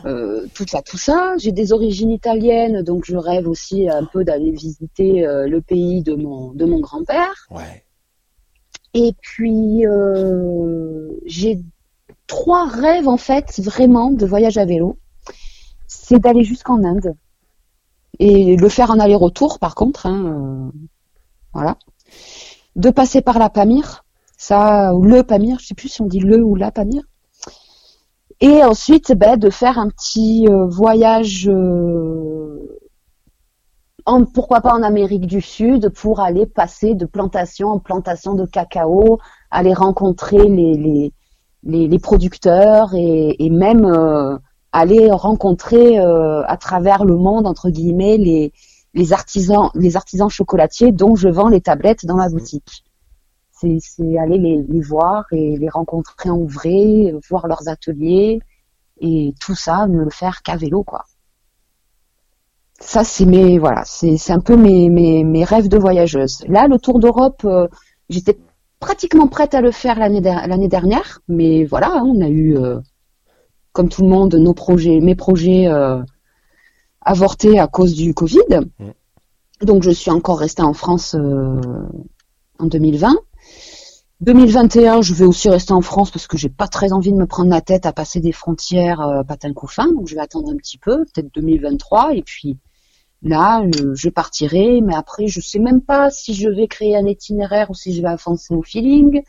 Euh, tout ça, tout ça. J'ai des origines italiennes, donc je rêve aussi un peu d'aller visiter le pays de mon de mon grand-père. Ouais. Et puis j'ai trois rêves en fait vraiment de voyage à vélo. C'est d'aller jusqu'en Inde. Et le faire en aller-retour par contre. Hein, euh, voilà. De passer par la Pamir, ça ou le Pamir, je sais plus si on dit le ou la Pamir. Et ensuite, ben, de faire un petit euh, voyage, euh, pourquoi pas en Amérique du Sud, pour aller passer de plantation en plantation de cacao, aller rencontrer les, producteurs et, même aller rencontrer euh, à travers le monde entre guillemets les, les artisans les artisans chocolatiers dont je vends les tablettes dans ma boutique. C'est, c'est aller les, les voir et les rencontrer en vrai, voir leurs ateliers et tout ça ne le faire qu'à vélo quoi. Ça c'est mes voilà, c'est, c'est un peu mes, mes, mes rêves de voyageuse. Là le tour d'Europe, euh, j'étais pratiquement prête à le faire l'année, l'année dernière, mais voilà, hein, on a eu euh, comme tout le monde, nos projets, mes projets euh, avortés à cause du Covid. Donc je suis encore restée en France euh, en 2020. 2021, je vais aussi rester en France parce que j'ai pas très envie de me prendre la tête à passer des frontières euh, patin couffin. Donc je vais attendre un petit peu, peut-être 2023, et puis là, euh, je partirai. Mais après, je sais même pas si je vais créer un itinéraire ou si je vais avancer au feeling.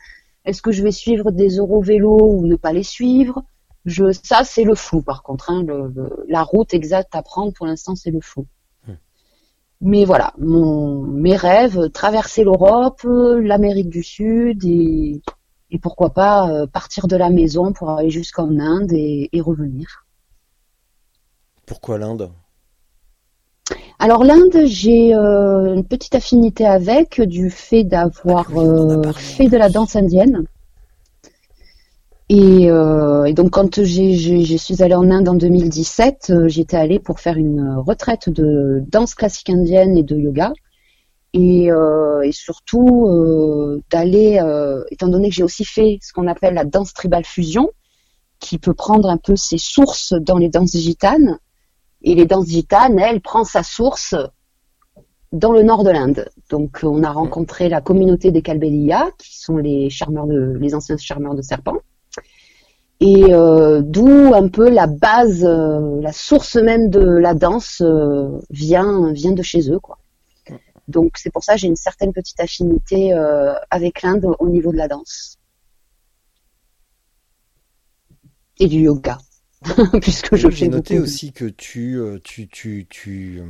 Est-ce que je vais suivre des Eurovélos ou ne pas les suivre? Je, ça, c'est le flou, par contre. Hein, le, le- la route exacte à prendre, pour l'instant, c'est le flou. Mais voilà, mon, mes rêves, traverser l'Europe, euh, l'Amérique du Sud et, et pourquoi pas euh, partir de la maison pour aller jusqu'en Inde et, et revenir. Pourquoi l'Inde? Alors l'Inde, j'ai euh, une petite affinité avec du fait d'avoir euh, fait de la danse indienne. Et, euh, et donc quand j'ai, j'ai- je suis allée en Inde en 2017, euh, j'étais allée pour faire une retraite de danse classique indienne et de yoga. Et, euh, et surtout euh, d'aller, euh, étant donné que j'ai aussi fait ce qu'on appelle la danse tribale fusion, qui peut prendre un peu ses sources dans les danses gitanes. Et les danses gitanes, elle prend sa source dans le nord de l'Inde. Donc on a rencontré la communauté des Kalbeliya, qui sont les charmeurs de, les anciens charmeurs de serpents. Et euh, d'où un peu la base, euh, la source même de la danse euh, vient vient de chez eux, quoi. Donc c'est pour ça que j'ai une certaine petite affinité avec l'Inde au niveau de la danse et du yoga, [LAUGHS] puisque je J'ai noté beaucoup. aussi que tu, tu, tu, tu,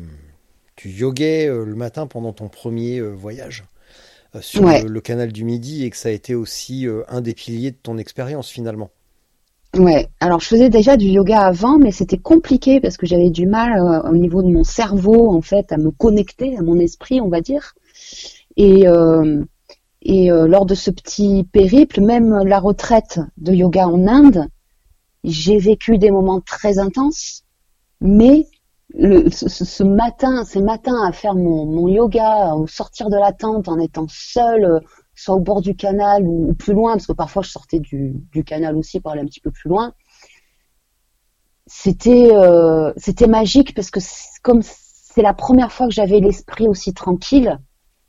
tu yoguais le matin pendant ton premier voyage sur Ouais. le, le canal du Midi et que ça a été aussi un des piliers de ton expérience finalement. Ouais, alors je faisais déjà du yoga avant, mais c'était compliqué parce que j'avais du mal euh, au niveau de mon cerveau, en fait, à me connecter à mon esprit, on va dire. Et, euh, et euh, lors de ce petit périple, même la retraite de yoga en Inde, j'ai vécu des moments très intenses, mais ce, matin, ces matins à faire mon, yoga, au sortir de la tente en étant seule, soit au bord du canal ou, plus loin, parce que parfois je sortais du, canal aussi pour aller un petit peu plus loin. C'était euh, c'était magique parce que comme c'est la première fois que j'avais l'esprit aussi tranquille,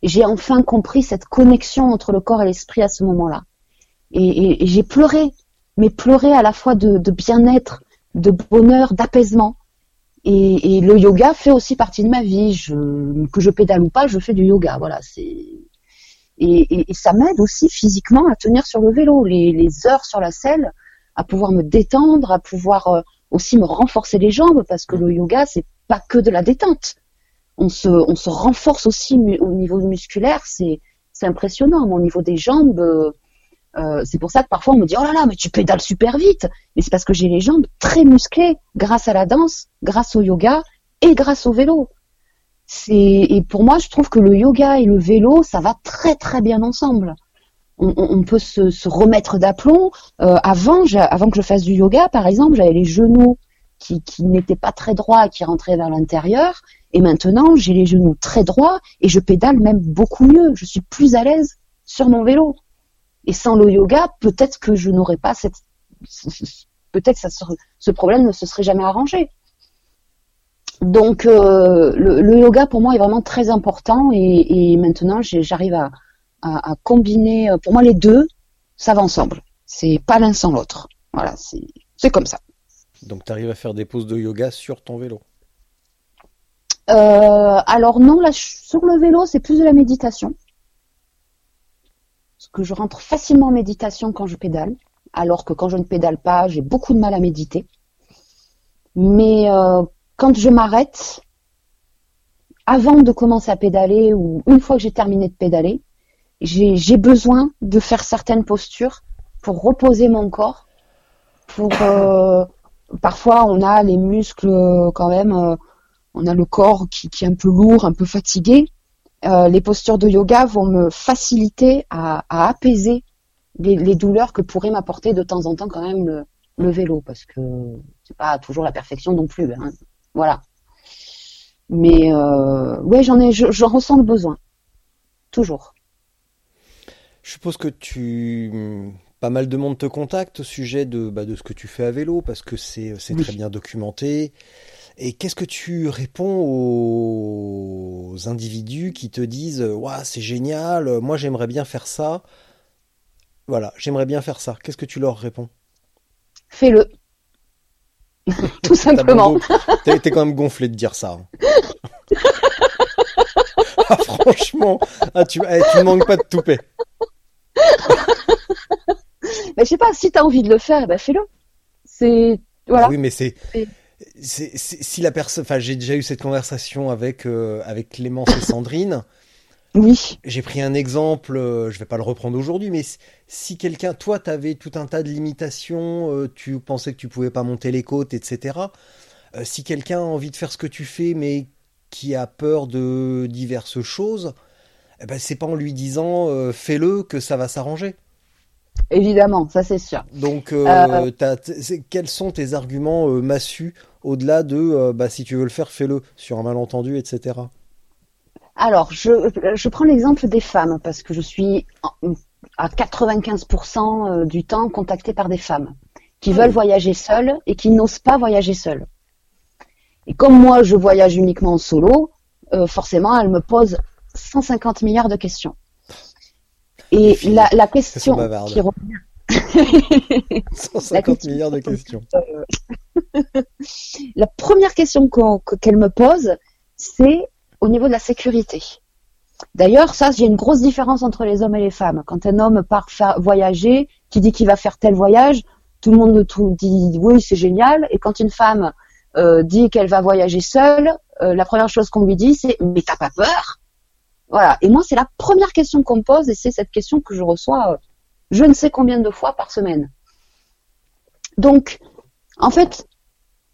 j'ai enfin compris cette connexion entre le corps et l'esprit à ce moment-là. Et, j'ai pleuré, mais pleuré à la fois de, bien-être, de bonheur, d'apaisement. Et, le yoga fait aussi partie de ma vie. Que je pédale ou pas, je fais du yoga. Voilà, c'est et, ça m'aide aussi physiquement à tenir sur le vélo, les, heures sur la selle, à pouvoir me détendre, à pouvoir euh, aussi me renforcer les jambes, parce que le yoga, c'est pas que de la détente. On se, renforce aussi au niveau musculaire, c'est, c'est impressionnant. Au niveau des jambes, euh, euh, c'est pour ça que parfois on me dit oh là là, mais tu pédales super vite. Mais c'est parce que j'ai les jambes très musclées grâce à la danse, grâce au yoga et grâce au vélo. Et pour moi, je trouve que le yoga et le vélo, ça va très très bien ensemble. On, on- peut se, se remettre d'aplomb. Euh, avant, avant que je fasse du yoga, par exemple, j'avais les genoux qui, qui n'étaient pas très droits, qui rentraient vers l'intérieur. Et maintenant, j'ai les genoux très droits et je pédale même beaucoup mieux. Je suis plus à l'aise sur mon vélo. Et sans le yoga, peut-être que je n'aurais pas cette, [LAUGHS] peut-être serait- ce problème ne se serait jamais arrangé. Donc euh, le, le yoga pour moi est vraiment très important et, et maintenant j'arrive à, à, à combiner. euh, Pour moi les deux, ça va ensemble. C'est pas l'un sans l'autre. Voilà, c'est comme ça. Donc tu arrives à faire des poses de yoga sur ton vélo? Euh, alors non, là, sur le vélo, c'est plus de la méditation. Parce que je rentre facilement en méditation quand je pédale, alors que quand je ne pédale pas, j'ai beaucoup de mal à méditer. Mais euh, quand je m'arrête, avant de commencer à pédaler ou une fois que j'ai terminé de pédaler, j'ai besoin de faire certaines postures pour reposer mon corps. Pour euh, parfois on a les muscles euh, quand même, euh, on a le corps qui, est un peu lourd, un peu fatigué. Les postures de yoga vont me faciliter à, apaiser les, douleurs que pourrait m'apporter de temps en temps quand même le, le vélo, parce que c'est pas toujours la perfection non plus. Hein. Voilà. Mais euh, ouais, j'en ai, j'en ressens le besoin, toujours. Je suppose que tu pas mal de monde te contacte au sujet de, bah, de ce que tu fais à vélo parce que c'est oui. très bien documenté. Et qu'est-ce que tu réponds aux individus qui te disent Waouh, c'est génial, moi j'aimerais bien faire ça Voilà, j'aimerais bien faire ça. Qu'est-ce que tu leur réponds? Fais-le. [LAUGHS] Tout simplement. T'as été quand même gonflé de dire ça. [LAUGHS] ah, franchement, ah, tu, eh, tu manques pas de toupet. mais je sais pas, si tu as envie de le faire, eh ben fais-le. C'est voilà. Oui, mais c'est si la personne, enfin, j'ai déjà eu cette conversation avec euh, avec Clémence et Sandrine. Oui. J'ai pris un exemple, euh, je vais pas le reprendre aujourd'hui, mais si quelqu'un, toi, tu avais tout un tas de limitations, euh, tu pensais que tu pouvais pas monter les côtes, etc. Euh, si quelqu'un a envie de faire ce que tu fais, mais qui a peur de diverses choses, eh ben, c'est pas en lui disant euh, fais-le que ça va s'arranger. Évidemment, ça c'est sûr. Donc, euh, quels sont tes arguments massus au-delà de bah, si tu veux le faire, fais-le sur un malentendu, etc. Alors, je, je prends l'exemple des femmes parce que je suis à 95% du temps contactée par des femmes qui veulent voyager seules et qui n'osent pas voyager seules. Et comme moi, je voyage uniquement en solo, euh, forcément, elle me pose 150 milliards de questions. Et la, la, question qui revient... [LAUGHS] 150 milliards de questions. [LAUGHS] la première question qu'elle me pose, c'est au niveau de la sécurité. D'ailleurs, ça, j'ai une grosse différence entre les hommes et les femmes. Quand un homme part voyager, qui dit qu'il va faire tel voyage, tout le monde dit oui, c'est génial. Et quand une femme euh, dit qu'elle va voyager seule, euh, la première chose qu'on lui dit, c'est mais t'as pas peur? Voilà. Et moi, c'est la première question qu'on me pose, et c'est cette question que je reçois euh, je ne sais combien de fois par semaine. Donc, en fait,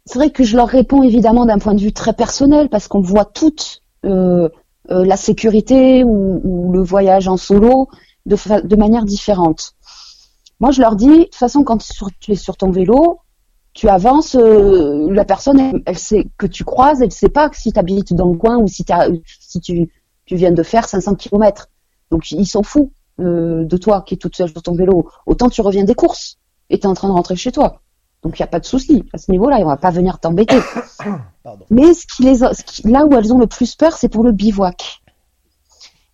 c'est vrai que je leur réponds évidemment d'un point de vue très personnel, parce qu'on voit toute la sécurité ou, le voyage en solo de, manière différente. Moi, je leur dis, de toute façon, quand tu es sur ton vélo, tu avances, euh, la personne, elle, sait que tu croises, elle sait pas si tu habites dans le coin ou si, tu, viens de faire 500 km. Donc ils foutent euh, de toi qui es toute seule sur ton vélo. Autant tu reviens des courses et tu es en train de rentrer chez toi. Donc il n'y a pas de souci à ce niveau-là, on va pas venir t'embêter. [COUGHS] Mais ce qui les, ce qui, là où elles ont le plus peur, c'est pour le bivouac.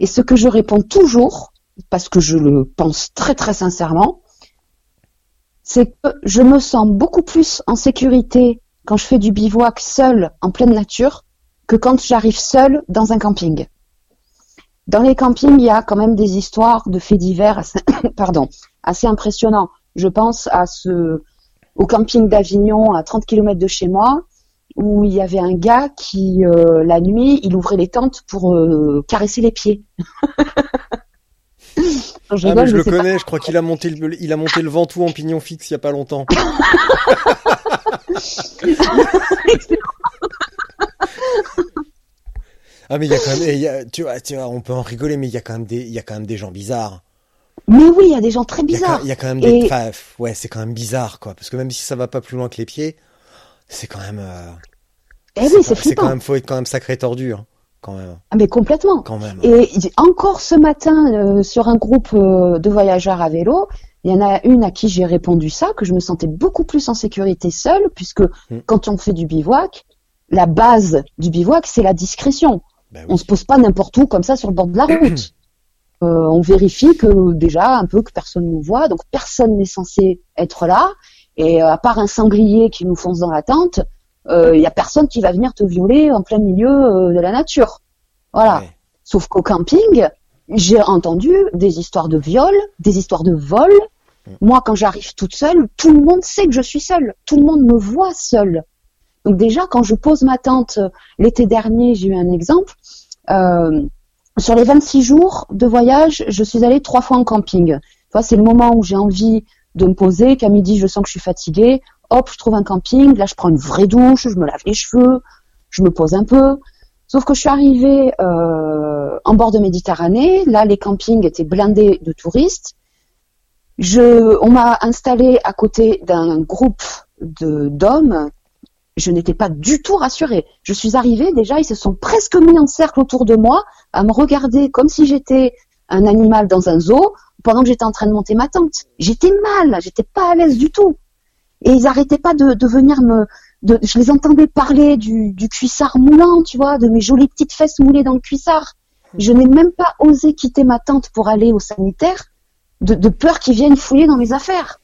Et ce que je réponds toujours, parce que je le pense très très sincèrement, c'est que je me sens beaucoup plus en sécurité quand je fais du bivouac seul en pleine nature que quand j'arrive seul dans un camping. Dans les campings, il y a quand même des histoires de faits divers assez, [COUGHS] pardon, assez impressionnants. Je pense à ce, au camping d'Avignon à 30 km de chez moi, où il y avait un gars qui, euh, la nuit, il ouvrait les tentes pour euh, caresser les pieds. [LAUGHS] Je, ah, mais je le connais, pas... je crois qu'il a monté le, il a monté le Ventoux en pignon fixe il y a pas longtemps. [LAUGHS] ah mais il y a quand même, y a, tu, vois, tu vois, on peut en rigoler, mais il y a quand même des, il y a quand même des gens bizarres. Mais oui, il y a des gens très bizarres. Il y a quand, même des, Et... enfin, ouais, c'est quand même bizarre quoi, parce que même si ça va pas plus loin que les pieds, c'est quand même. Euh... Eh oui, c'est C'est quand même, faut être quand même sacré tordu. Hein quand même. Ah, mais complètement. Quand même. Et encore ce matin, euh, sur un groupe euh, de voyageurs à vélo, il y en a une à qui j'ai répondu ça, que je me sentais beaucoup plus en sécurité seule, puisque mm. quand on fait du bivouac, la base du bivouac, c'est la discrétion. Ben oui. On se pose pas n'importe où comme ça sur le bord de la route. Euh, on vérifie que déjà un peu que personne nous voit, donc personne n'est censé être là. Et euh, à part un sanglier qui nous fonce dans la tente, il y a personne qui va venir te violer en plein milieu euh, de la nature. Voilà. Ouais. Sauf qu'au camping, j'ai entendu des histoires de viol, des histoires de vol. Moi, quand j'arrive toute seule, tout le monde sait que je suis seule. Tout le monde me voit seule. Donc déjà, quand je pose ma tente euh, l'été dernier, j'ai eu un exemple. Euh, sur les 26 jours de voyage, je suis allée trois fois en camping. Vois, c'est le moment où j'ai envie de me poser, qu'à midi, je sens que je suis fatiguée. Hop, je trouve un camping. Là, je prends une vraie douche, je me lave les cheveux, je me pose un peu. Sauf que je suis arrivée euh, en bord de Méditerranée. Là, les campings étaient blindés de touristes. Je, on m'a installé à côté d'un groupe de d'hommes. Je n'étais pas du tout rassurée. Je suis arrivée déjà, ils se sont presque mis en cercle autour de moi, à me regarder comme si j'étais un animal dans un zoo, pendant que j'étais en train de monter ma tente. J'étais mal, j'étais pas à l'aise du tout. Et ils arrêtaient pas de, venir me, de, je les entendais parler du, cuissard moulant, tu vois, de mes jolies petites fesses moulées dans le cuissard. Je n'ai même pas osé quitter ma tente pour aller au sanitaire, de peur qu'ils viennent fouiller dans mes affaires.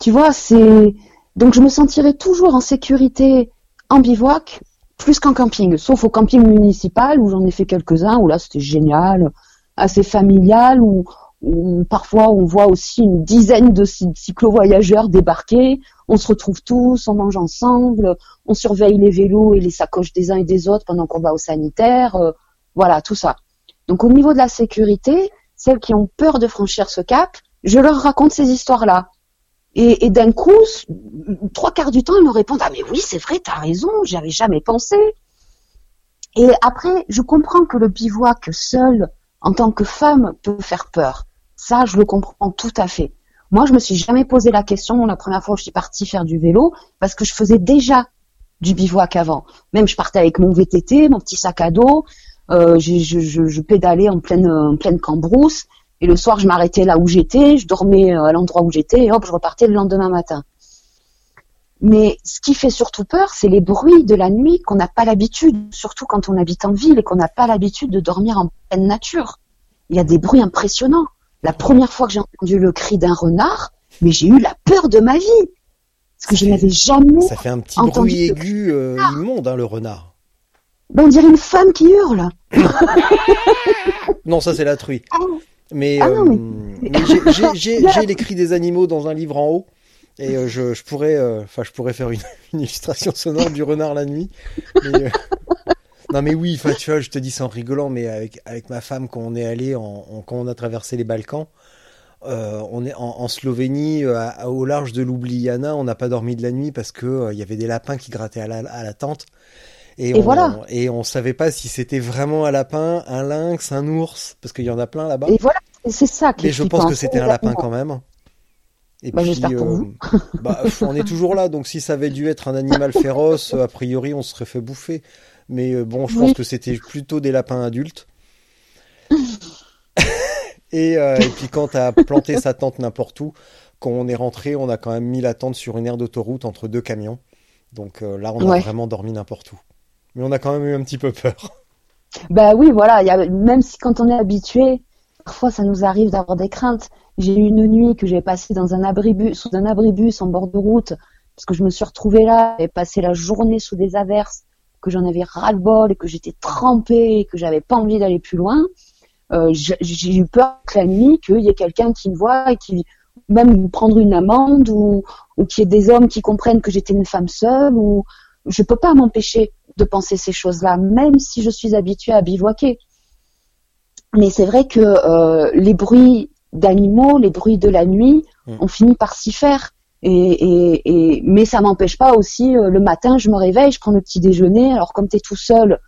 Tu vois, c'est donc je me sentirais toujours en sécurité en bivouac plus qu'en camping, sauf au camping municipal où j'en ai fait quelques-uns où là c'était génial, assez familial où, parfois on voit aussi une dizaine de cy- cyclo-voyageurs débarquer, on se retrouve tous, on mange ensemble, on surveille les vélos et les sacoches des uns et des autres pendant qu'on va au sanitaire, euh, voilà tout ça. Donc au niveau de la sécurité, celles qui ont peur de franchir ce cap, je leur raconte ces histoires-là. Et, d'un coup, trois quarts du temps, ils me répondent Ah mais oui, c'est vrai, t'as raison, j'y avais jamais pensé. Et après, je comprends que le bivouac seul, en tant que femme, peut faire peur. Ça, je le comprends tout à fait. Moi, je me suis jamais posé la question la première fois où je suis partie faire du vélo, parce que je faisais déjà du bivouac avant. Même je partais avec mon VTT, mon petit sac à dos, euh, je pédalais en pleine, en pleine cambrousse, et le soir, je m'arrêtais là où j'étais, je dormais euh, à l'endroit où j'étais, et hop, je repartais le lendemain matin. Mais ce qui fait surtout peur, c'est les bruits de la nuit qu'on n'a pas l'habitude, surtout quand on habite en ville et qu'on n'a pas l'habitude de dormir en pleine nature. Il y a des bruits impressionnants. La première fois que j'ai entendu le cri d'un renard, mais j'ai eu la peur de ma vie. Parce que je n'avais jamais... Ça fait un petit entendu bruit aigu euh, immonde, hein, le renard. Ben, on dirait une femme qui hurle. Non, ça c'est la truie. [LAUGHS] Ah, Mais, Ah non, euh, mais- mais j'ai- [LAUGHS] cris des animaux dans un livre en haut. Et euh, je, je pourrais, euh, enfin, je pourrais faire une, [LAUGHS] une illustration sonore du renard la nuit. Mais, euh, [LAUGHS] non, mais oui, tu vois, je te dis ça en rigolant, mais avec avec ma femme quand on est allé, en, en- quand on a traversé les Balkans, on est en, en Slovénie, à- à- au large de Ljubljana, on n'a pas dormi de la nuit parce que il y avait des lapins qui grattaient à la, à la tente. Et on, voilà. Et on savait pas si c'était vraiment un lapin, un lynx, un ours, parce qu'il y en a plein là-bas. Et voilà, c'est ça Mais je pense que c'était un lapin quand même. Et Bah, pour euh, [LAUGHS] bah, on est toujours là, donc si ça avait dû être un animal féroce, a priori on se serait fait bouffer. Mais euh, bon, je pense que c'était plutôt des lapins adultes. [LAUGHS] et, euh, et puis quand t'as planté sa tente n'importe où, quand on est rentré, on a quand même mis la tente sur une aire d'autoroute entre deux camions. Donc là, on a vraiment dormi n'importe où. Mais on a quand même eu un petit peu peur. [LAUGHS] Bah oui, voilà, même si quand on est habitué, parfois ça nous arrive d'avoir des craintes. J'ai eu une nuit que j'ai passée dans un abribus, sous un abribus en bord de route, parce que je me suis retrouvée là, et passé la journée sous des averses, que j'en avais ras-le-bol et que j'étais trempée et que j'avais pas envie d'aller plus loin. Euh, j'ai eu peur que la nuit, qu'il y ait quelqu'un qui me voit et qui même me prendre une amende ou, ou qu'il y ait des hommes qui comprennent que j'étais une femme seule ou je peux pas m'empêcher de penser ces choses-là, même si je suis habituée à bivouaquer. Mais c'est vrai que euh, les bruits d'animaux, les bruits de la nuit, Mm. on finit par s'y faire. Et, et, et mais ça m'empêche pas aussi euh, le matin, je me réveille, je prends le petit déjeuner. Alors comme tu es tout seul,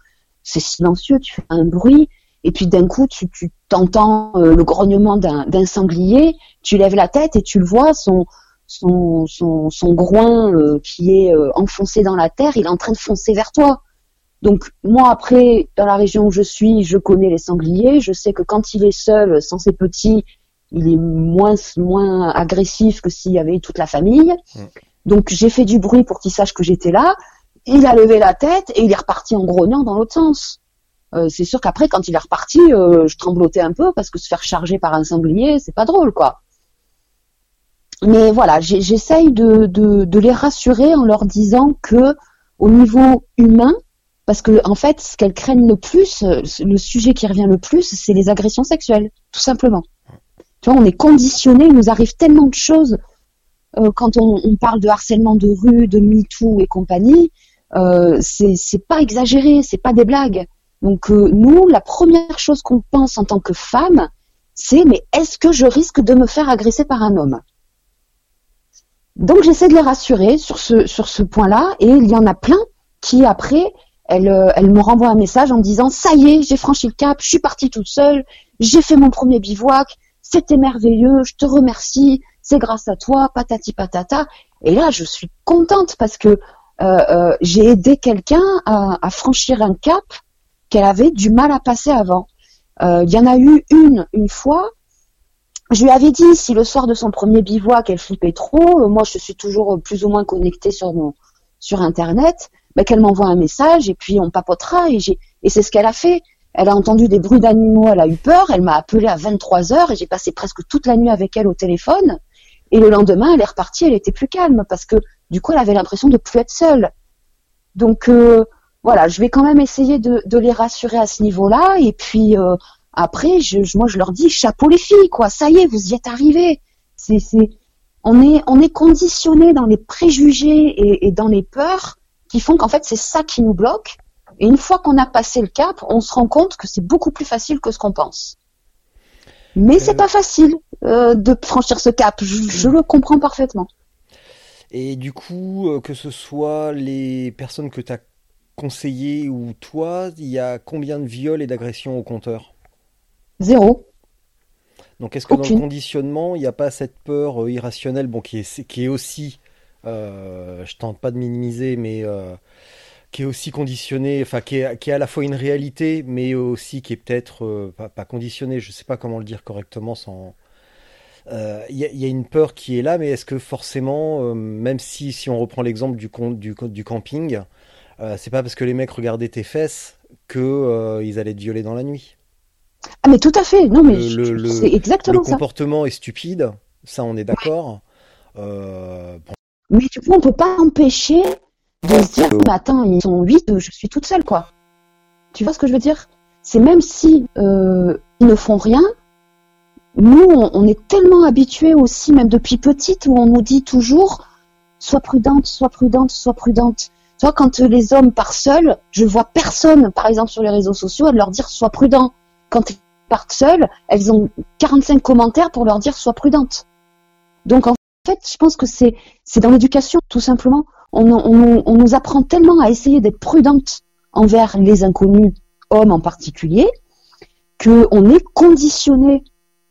c'est silencieux, tu fais un bruit, et puis d'un coup tu tu t'entends euh, le grognement d'un d'un sanglier, tu lèves la tête et tu le vois, son son son, son groin euh, qui est euh, enfoncé dans la terre, il est en train de foncer vers toi. Donc moi après, dans la région où je suis, je connais les sangliers, je sais que quand il est seul, sans ses petits, il est moins moins agressif que s'il y avait toute la famille. Mm. Donc j'ai fait du bruit pour qu'il sache que j'étais là. Il a levé la tête et il est reparti en grognant dans l'autre sens. Euh, c'est sûr qu'après, quand il est reparti, euh, je tremblotais un peu parce que se faire charger par un sanglier, c'est pas drôle, quoi. Mais voilà, j'essaye de, les rassurer en leur disant que au niveau humain, parce que en fait, ce qu'elles craignent le plus, euh, le sujet qui revient le plus, c'est les agressions sexuelles, tout simplement. Tu vois, on est conditionné, il nous arrive tellement de choses euh, quand on, parle de harcèlement de rue, de MeToo et compagnie. Euh, c'est pas exagéré, c'est pas des blagues. Donc nous, la première chose qu'on pense en tant que femme, c'est mais est-ce que je risque de me faire agresser par un homme? Donc j'essaie de les rassurer sur ce sur ce point-là et il y en a plein qui après elles, euh, elles me renvoient un message en me disant ça y est, j'ai franchi le cap, je suis partie toute seule, j'ai fait mon premier bivouac, c'était merveilleux, je te remercie, c'est grâce à toi, patati patata. Et là, je suis contente parce que euh, euh, j'ai aidé quelqu'un à, franchir un cap qu'elle avait du mal à passer avant. Il y en a eu une, une fois. Je lui avais dit si le soir de son premier bivouac elle flippait trop, euh, moi je suis toujours euh, plus ou moins connectée sur mon sur internet, ben, qu'elle m'envoie un message et puis on papotera et j'ai et c'est ce qu'elle a fait. Elle a entendu des bruits d'animaux, elle a eu peur, elle m'a appelé à 23 heures et j'ai passé presque toute la nuit avec elle au téléphone. Et le lendemain, elle est repartie, elle était plus calme parce que du coup, elle avait l'impression de plus être seule. Donc euh, voilà, je vais quand même essayer de, de les rassurer à ce niveau-là. Et puis euh, après, je, moi, je leur dis chapeau les filles, quoi. Ça y est, vous y êtes. C'est, c'est, on est, on est conditionné dans les préjugés et, et dans les peurs qui font qu'en fait, c'est ça qui nous bloque. Et une fois qu'on a passé le cap, on se rend compte que c'est beaucoup plus facile que ce qu'on pense. Mais c'est Euh. pas facile euh, de franchir ce cap. Je, je le comprends parfaitement. Et du coup, euh, que ce soit les personnes que tu as conseillées ou toi, il y a combien de viols et d'agressions au compteur? Zéro. Donc est-ce que dans le conditionnement, il n'y a pas cette peur euh, irrationnelle, bon, qui est, qui est aussi, euh, je tente pas de minimiser, mais euh, qui est aussi conditionnée, enfin qui est, qui est à la fois une réalité, mais aussi qui est peut-être euh, pas, pas conditionnée, je sais pas comment le dire correctement sans... Il y, a- il y a une peur qui est là, mais est-ce que forcément, même si, si on reprend l'exemple du, du, du camping, c'est pas parce que les mecs regardaient tes fesses que euh, ils allaient te violer dans la nuit? Ah mais tout à fait. Non mais Le- le- le- c'est exactement Le ça. comportement est stupide, ça on est d'accord. Euh, bon, Mais du coup, on peut pas empêcher de se dire, mais attends, ils sont huit, je suis toute seule, quoi. Tu vois ce que je veux dire? C'est même si euh, ils ne font rien, nous, on, on est tellement habitués aussi, même depuis petite, où on nous dit toujours, sois prudente, sois prudente, sois prudente. Tu vois, quand euh, les hommes partent seuls, je vois personne, par exemple sur les réseaux sociaux, à leur dire, sois prudent. Quand ils partent seuls, elles ont 45 commentaires pour leur dire, sois prudente. Donc en fait, je pense que c'est dans l'éducation, tout simplement. On nous apprend tellement à essayer d'être prudente envers les inconnus, hommes en particulier, qu'on est conditionné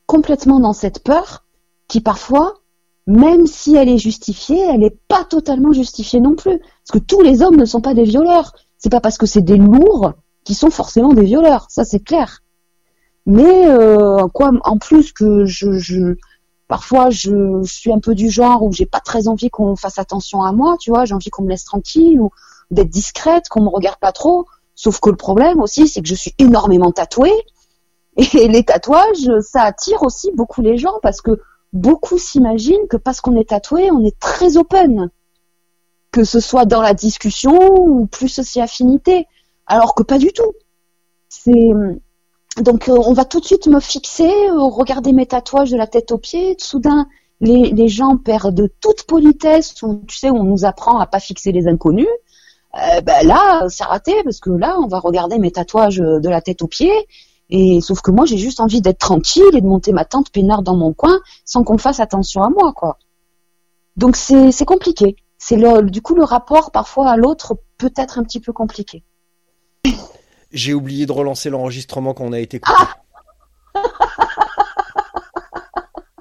complètement dans cette peur qui parfois, même si elle est justifiée, elle n'est pas totalement justifiée non plus. Parce que tous les hommes ne sont pas des violeurs. C'est pas parce que c'est des lourds qui sont forcément des violeurs. Ça, c'est clair. Mais euh, quoi, en plus que je, je parfois je suis un peu du genre où j'ai pas très envie qu'on fasse attention à moi, tu vois, j'ai envie qu'on me laisse tranquille ou d'être discrète, qu'on me regarde pas trop. Sauf que le problème aussi, c'est que je suis énormément tatouée et les tatouages, ça attire aussi beaucoup les gens parce que beaucoup s'imaginent que parce qu'on est tatoué, on est très open, que ce soit dans la discussion ou plus aussi affinité, alors que pas du tout. C'est donc euh, on va tout de suite me fixer, regarder mes tatouages de la tête aux pieds. Soudain, les, gens perdent toute politesse, ou tu sais, on nous apprend à pas fixer les inconnus. Euh, ben là, c'est raté parce que là, on va regarder mes tatouages de la tête aux pieds. Et sauf que moi, j'ai juste envie d'être tranquille et de monter ma tente peinard dans mon coin sans qu'on fasse attention à moi, quoi. Donc c'est compliqué. C'est du coup le rapport parfois à l'autre peut être un petit peu compliqué. J'ai oublié de relancer l'enregistrement quand on a été coupé. [LAUGHS]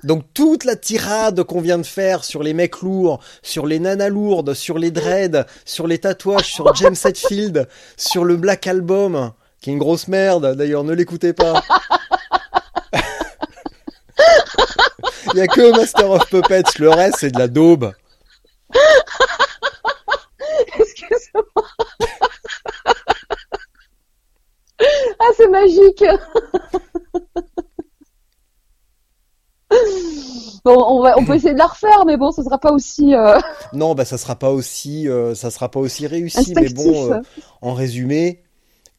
Donc toute la tirade qu'on vient de faire sur les mecs lourds, sur les nanas lourdes, sur les dreads, sur les tatouages, sur James [LAUGHS] Hetfield, sur le Black Album, qui est une grosse merde, d'ailleurs ne l'écoutez pas. [LAUGHS] Il y a que Master of Puppets, le reste c'est de la daube. Excuse-moi. Ah, c'est magique. Bon, on, va, on peut essayer de la refaire, mais bon, ce sera pas aussi. euh, Non, bah ça sera pas aussi, euh, ça sera pas aussi réussi. Mais bon, euh, en résumé,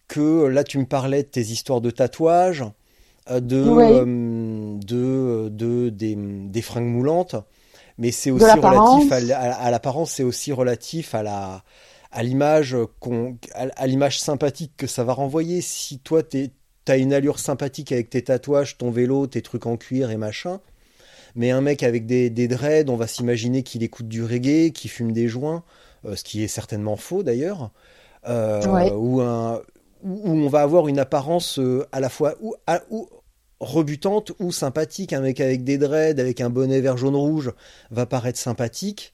que là tu me parlais de tes histoires de tatouages, de, de, de des, des fringues moulantes, mais c'est aussi relatif à- à l'apparence, c'est aussi relatif à la à l'image qu'on à, l'image sympathique que ça va renvoyer. Si toi t'es t'as une allure sympathique avec tes tatouages, ton vélo, tes trucs en cuir et machin. Mais un mec avec des, des dreads, on va s'imaginer qu'il écoute du reggae, qu'il fume des joints, euh, ce qui est certainement faux d'ailleurs, euh, Ouais. ou, un, où où on va avoir une apparence euh, à la fois ou, à- ou rebutante ou sympathique. Un mec avec des dreads, avec un bonnet vert jaune rouge, va paraître sympathique.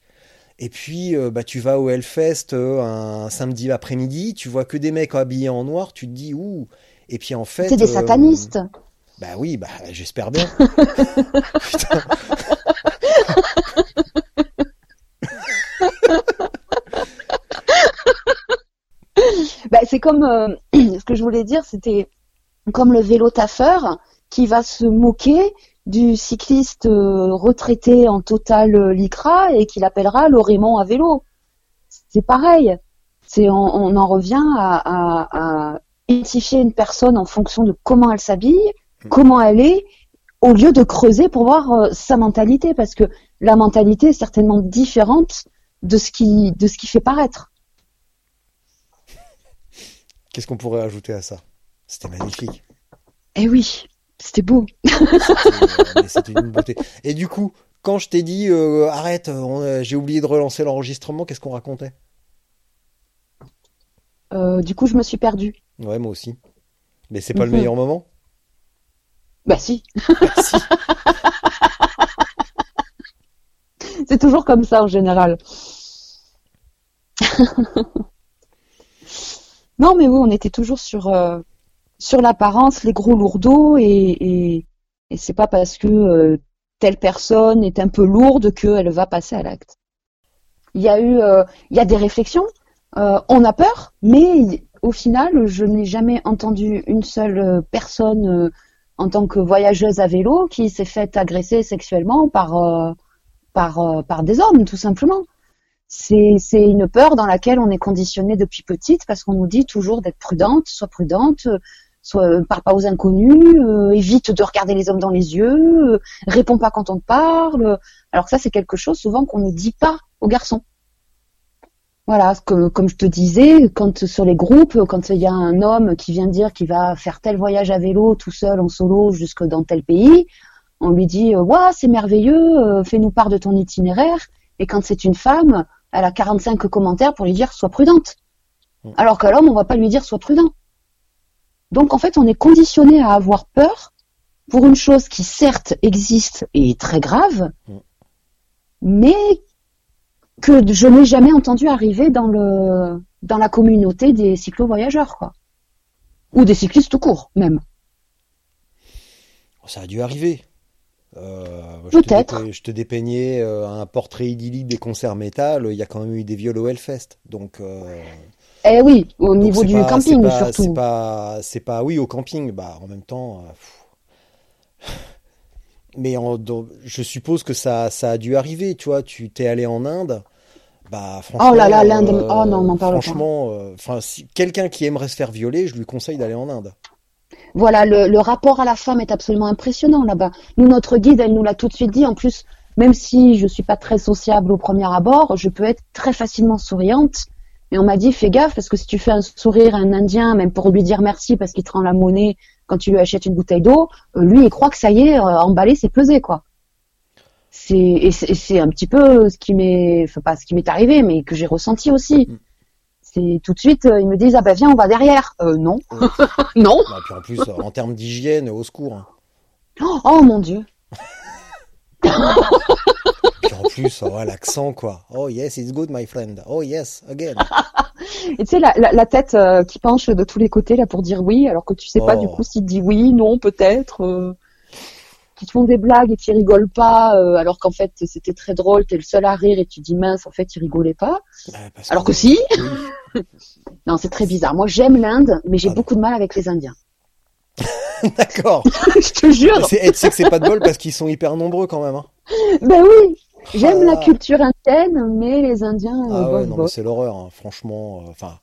Et puis, euh, bah, tu vas au Hellfest euh, un samedi après-midi, tu vois que des mecs habillés en noir, tu te dis ouh. Et puis en fait, C'est des euh, satanistes. bah oui, bah j'espère bien. Putain. [LAUGHS] Bah, c'est comme euh, [CLEARS THROAT] ce que je voulais dire, c'était comme le vélo taffeur qui va se moquer du cycliste euh, retraité en total euh, lycra et qui l'appellera le Raymond à vélo. C'est pareil. C'est on, on en revient à, à, à identifier une personne en fonction de comment elle s'habille, comment elle est, au lieu de creuser pour voir euh, sa mentalité, parce que la mentalité est certainement différente de ce qui de ce qui fait paraître. Qu'est-ce qu'on pourrait ajouter à ça? C'était magnifique. Eh oui, c'était beau. [LAUGHS] C'était euh, une beauté. Et du coup, quand je t'ai dit euh, arrête, on, euh, j'ai oublié de relancer l'enregistrement, qu'est-ce qu'on racontait? Euh, du coup, je me suis perdue. Ouais, moi aussi. Mais c'est pas le Mhm. meilleur moment? Bah si, Bah, si. [LAUGHS] c'est toujours comme ça en général. [LAUGHS] non, mais oui, on était toujours sur euh, sur l'apparence, les gros lourdeaux, et c'est pas parce que euh, telle personne est un peu lourde qu'elle va passer à l'acte. Il y a eu, euh, il y a des réflexions. Euh, on a peur, mais au final, je n'ai jamais entendu une seule personne en tant que voyageuse à vélo qui s'est faite agresser sexuellement par par par des hommes, tout simplement. C'est c'est une peur dans laquelle on est conditionné depuis petite parce qu'on nous dit toujours d'être prudente, sois prudente, sois euh, parle pas aux inconnus, euh, évite de regarder les hommes dans les yeux, euh, réponds pas quand on te parle. Alors que ça c'est quelque chose souvent qu'on ne dit pas aux garçons. Voilà, comme, comme je te disais, quand sur les groupes, quand il y a un homme qui vient dire qu'il va faire tel voyage à vélo tout seul en solo jusque dans tel pays, on lui dit Waouh, c'est merveilleux, fais-nous part de ton itinéraire. Et quand c'est une femme, elle a 45 commentaires pour lui dire sois prudente. Mm. Alors qu'à l'homme, on va pas lui dire sois prudent. Donc en fait, on est conditionné à avoir peur pour une chose qui certes existe et est très grave, Mm. mais que je n'ai jamais entendu arriver dans le dans la communauté des cyclo-voyageurs, quoi. Ou des cyclistes tout court, même. Ça a dû arriver. Euh, Peut-être. Je te dépeignais euh, un portrait idyllique des concerts métal. Il y a quand même eu des viols au Hellfest. Donc, euh, Eh oui, au donc niveau du pas- camping pas- surtout. C'est pas, c'est pas, oui, au camping. Bah, en même temps. euh. Mais en- je suppose que ça, ça a dû arriver. Tu vois, tu t'es allé en Inde. Bah, franchement. Oh là là, l'Inde, euh, oh non, m'en parle pas. Franchement, euh, si quelqu'un qui aimerait se faire violer, je lui conseille d'aller en Inde. Voilà, le, le rapport à la femme est absolument impressionnant là-bas. Nous, notre guide, elle nous l'a tout de suite dit. En plus, même si je suis pas très sociable au premier abord, je peux être très facilement souriante. Et on m'a dit, fais gaffe, parce que si tu fais un sourire à un Indien, même pour lui dire merci parce qu'il te rend la monnaie quand tu lui achètes une bouteille d'eau, euh, lui, il croit que ça y est, euh, emballer, c'est pesé, quoi. C'est, et c'est et un petit peu ce qui m'est, enfin pas ce qui m'est arrivé, mais que j'ai ressenti aussi. Mm. C'est tout de suite, euh, ils me disent, ah ben viens, on va derrière. Euh, non. [LAUGHS] non. Bah, puis en plus, euh, en termes d'hygiène, au secours. hein. Oh, oh mon Dieu. [LAUGHS] En plus, oh, l'accent, quoi. Oh yes, it's good, my friend. Oh yes, again. Et tu sais, la, la, la tête euh, qui penche de tous les côtés là pour dire oui, alors que tu sais pas Oh. du coup s'il dit oui, non, peut-être. Euh, qui te font des blagues et qui rigolent pas, euh, alors qu'en fait c'était très drôle, t'es le seul à rire et tu dis mince, en fait il rigolait pas. Bah, Alors que si. Oui. [LAUGHS] Non, c'est très bizarre. Moi j'aime l'Inde, mais j'ai Ah. beaucoup de mal avec les Indiens. [LAUGHS] D'accord. [LAUGHS] Je te jure. Et tu sais que c'est pas de bol parce qu'ils sont hyper nombreux quand même. hein. Ben oui, j'aime la culture indienne, mais les Indiens, euh, Ah bof, ouais, non, mais c'est l'horreur, hein, franchement. euh, Enfin,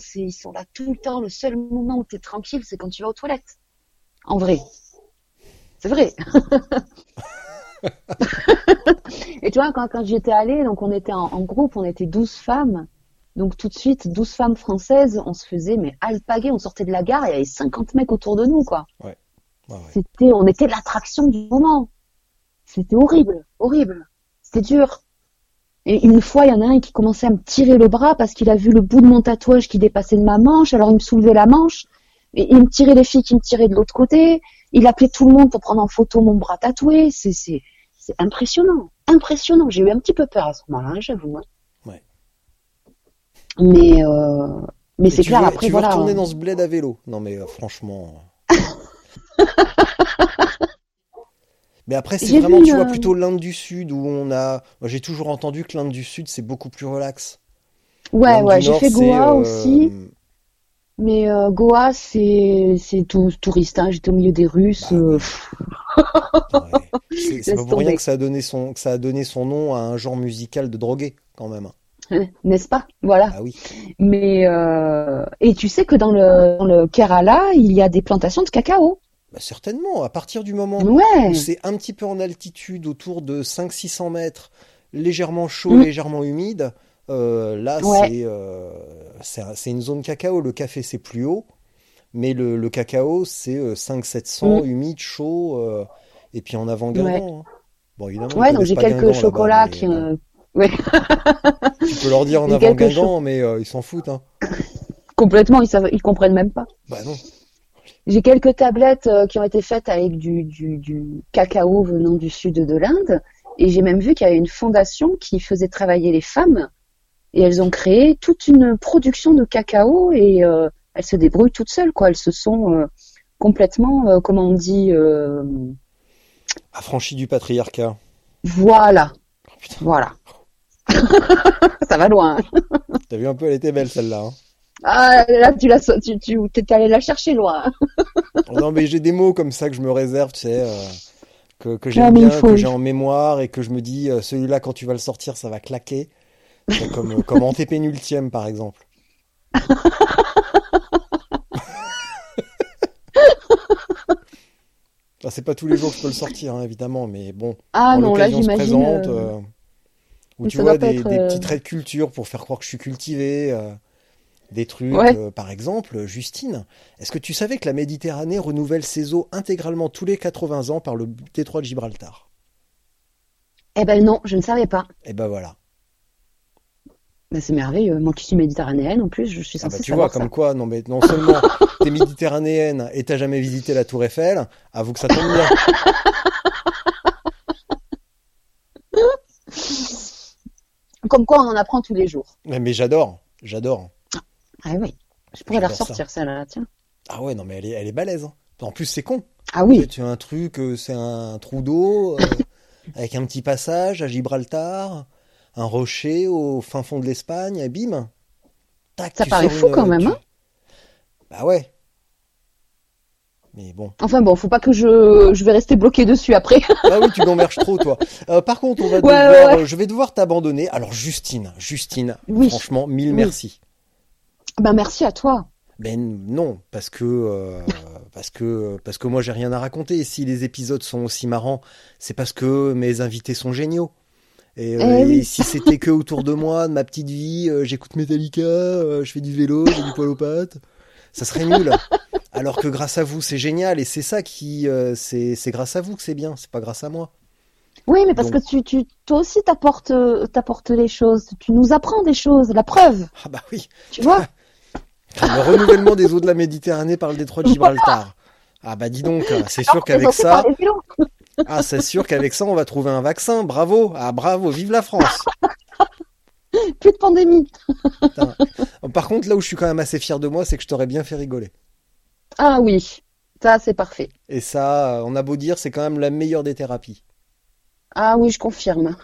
c'est- ils sont là tout le temps. Le seul moment où tu es tranquille, c'est quand tu vas aux toilettes. En vrai. C'est vrai. [LAUGHS] Et tu vois, quand, quand j'y étais allée, donc on était en, en groupe, on était 12 femmes. Donc tout de suite, 12 femmes françaises, on se faisait mais alpaguer, on sortait de la gare, il y avait 50 mecs autour de nous, quoi. ouais, ouais. C'était, on était l'attraction du moment. C'était horrible, horrible. C'était dur. Et une fois, il y en a un qui commençait à me tirer le bras parce qu'il a vu le bout de mon tatouage qui dépassait de ma manche. Alors il me soulevait la manche. Et il me tirait les filles qui me tiraient de l'autre côté. Il appelait tout le monde pour prendre en photo mon bras tatoué. C'est, c'est, c'est impressionnant. Impressionnant. J'ai eu un petit peu peur à ce moment-là, hein, j'avoue. hein. Ouais. Mais, euh, mais Et c'est tu clair, veux, après, tu voilà. retourner dans ce bled à vélo Non, mais euh, franchement. [LAUGHS] mais après, c'est vraiment, vu, tu vois, euh, plutôt l'Inde du Sud où on a. Moi, j'ai toujours entendu que l'Inde du Sud, c'est beaucoup plus relax. Ouais, ouais, j'ai fait Goa euh, aussi. Mais euh, Goa, c'est c'est tout touriste. Hein. J'étais au milieu des Russes. Bah euh, ouais. C'est [LAUGHS] pas pour rien que ça a donné son, que ça a donné son nom à un genre musical de drogué, quand même. n'est-ce pas? Voilà. Ah oui. Mais et tu sais que dans le dans le Kerala, il y a des plantations de cacao. Bah, certainement. À partir du moment Ouais. où c'est un petit peu en altitude, autour de 500-600 mètres, légèrement chaud, Mm. légèrement humide, euh, là, Ouais. c'est euh, c'est un- c'est une zone cacao. Le café, c'est plus haut, mais le, le cacao, c'est euh, 500-700, Mm. humide, chaud, euh, et puis en avant Guingamp. hein. Bon, évidemment, Ouais, donc j'ai quelques chocolats qui. euh, [LAUGHS] Ouais, Tu peux leur dire en avant Guingamp, mais euh, ils s'en foutent. Hein. complètement. Ils savent, ils comprennent même pas. Bah non. J'ai quelques tablettes euh, qui ont été faites avec du, du, du cacao venant du sud de l'Inde. Et j'ai même vu qu'il y avait une fondation qui faisait travailler les femmes. Et elles ont créé toute une production de cacao et euh, elles se débrouillent toutes seules, quoi. Elles se sont euh, complètement, euh, comment on dit, euh, Affranchi du patriarcat. voilà. Voilà. [LAUGHS] Ça va loin. T'as vu un peu, elle était belle celle-là. hein. Ah, là, tu l'as, tu, tu, t'es allé la chercher loin. [LAUGHS] Non, mais j'ai des mots comme ça que je me réserve, tu sais, euh, que, que Non, j'aime bien, que j'ai en mémoire et que je me dis, euh, celui-là, quand tu vas le sortir, ça va claquer. C'est comme, euh, comme antépénultième, par exemple. [LAUGHS] Enfin, c'est pas tous les jours que je peux le sortir, hein, évidemment, mais bon, Ah non, là, j'imagine. présente, euh, où mais tu vois des, être, des petits traits de culture pour faire croire que je suis cultivé, des trucs, Ouais. euh, par exemple, Justine, est-ce que tu savais que la Méditerranée renouvelle ses eaux intégralement tous les 80 ans par le détroit de Gibraltar? Eh ben non, je ne savais pas. Et ben voilà. Ben, c'est merveilleux. Moi qui suis méditerranéenne, en plus, je suis Ah censée bah, tu vois, ça. comme quoi, non mais non seulement [LAUGHS] t'es méditerranéenne et t'as jamais visité la Tour Eiffel, avoue que ça tombe bien. Comme quoi, on en apprend tous les jours. Mais, mais j'adore, j'adore. Ah oui, je pourrais la ressortir, celle-là, tiens. Ah ouais, non mais elle est, elle est balèze. hein. En plus, c'est con. Ah oui, Tu as un truc, euh, c'est un trou d'eau euh, [LAUGHS] avec un petit passage à Gibraltar, un rocher au fin fond de l'Espagne, et bim. Tac, Ça paraît fou une- quand même, tu- hein Bah ouais. Mais bon. enfin bon, faut pas que je, je vais rester bloquée dessus après. [LAUGHS] Ah oui, tu gamberges trop, toi. Euh, par contre, on va Ouais, devoir, ouais, je vais devoir t'abandonner. Alors, Justine, Justine, Oui. franchement, mille Oui. merci. Ben merci à toi. Ben non, parce que euh, parce que parce que moi j'ai rien à raconter. Si les épisodes sont aussi marrants, c'est parce que mes invités sont géniaux. Et, euh, Eh oui. et si c'était que autour de moi, de ma petite vie, euh, j'écoute Metallica, euh, je fais du vélo, j'ai du poil aux pattes, ça serait nul. Alors que grâce à vous, c'est génial et c'est ça qui euh, c'est c'est grâce à vous que c'est bien, c'est pas grâce à moi. Oui, mais parce Donc- que tu, tu, toi aussi t'apportes, euh, t'apportes les choses. Tu nous apprends des choses, la preuve, Ah bah oui. tu vois? [LAUGHS] Le renouvellement des eaux de la Méditerranée par le détroit de Gibraltar. Ah bah dis donc, c'est sûr qu'avec ça, ah c'est sûr qu'avec ça on va trouver un vaccin. Bravo, ah bravo, vive la France. Plus de pandémie. Putain. Par contre, là où je suis quand même assez fier de moi, c'est que je t'aurais bien fait rigoler. Ah oui, ça c'est parfait. Et ça, euh, on a beau dire, c'est quand même la meilleure des thérapies. Ah oui, je confirme.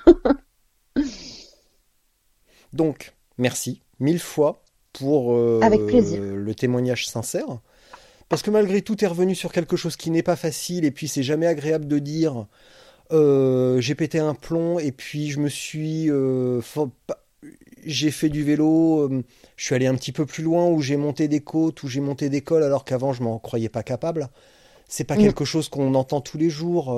Donc, merci mille fois pour euh, Avec plaisir. le témoignage sincère. Parce que malgré tout, tu es revenu sur quelque chose qui n'est pas facile, et puis c'est jamais agréable de dire euh, j'ai pété un plomb et puis je me suis, euh, j'ai fait du vélo. je suis allé un petit peu plus loin où j'ai monté des côtes, où j'ai monté des cols alors qu'avant je m'en croyais pas capable. C'est pas Mm. quelque chose qu'on entend tous les jours.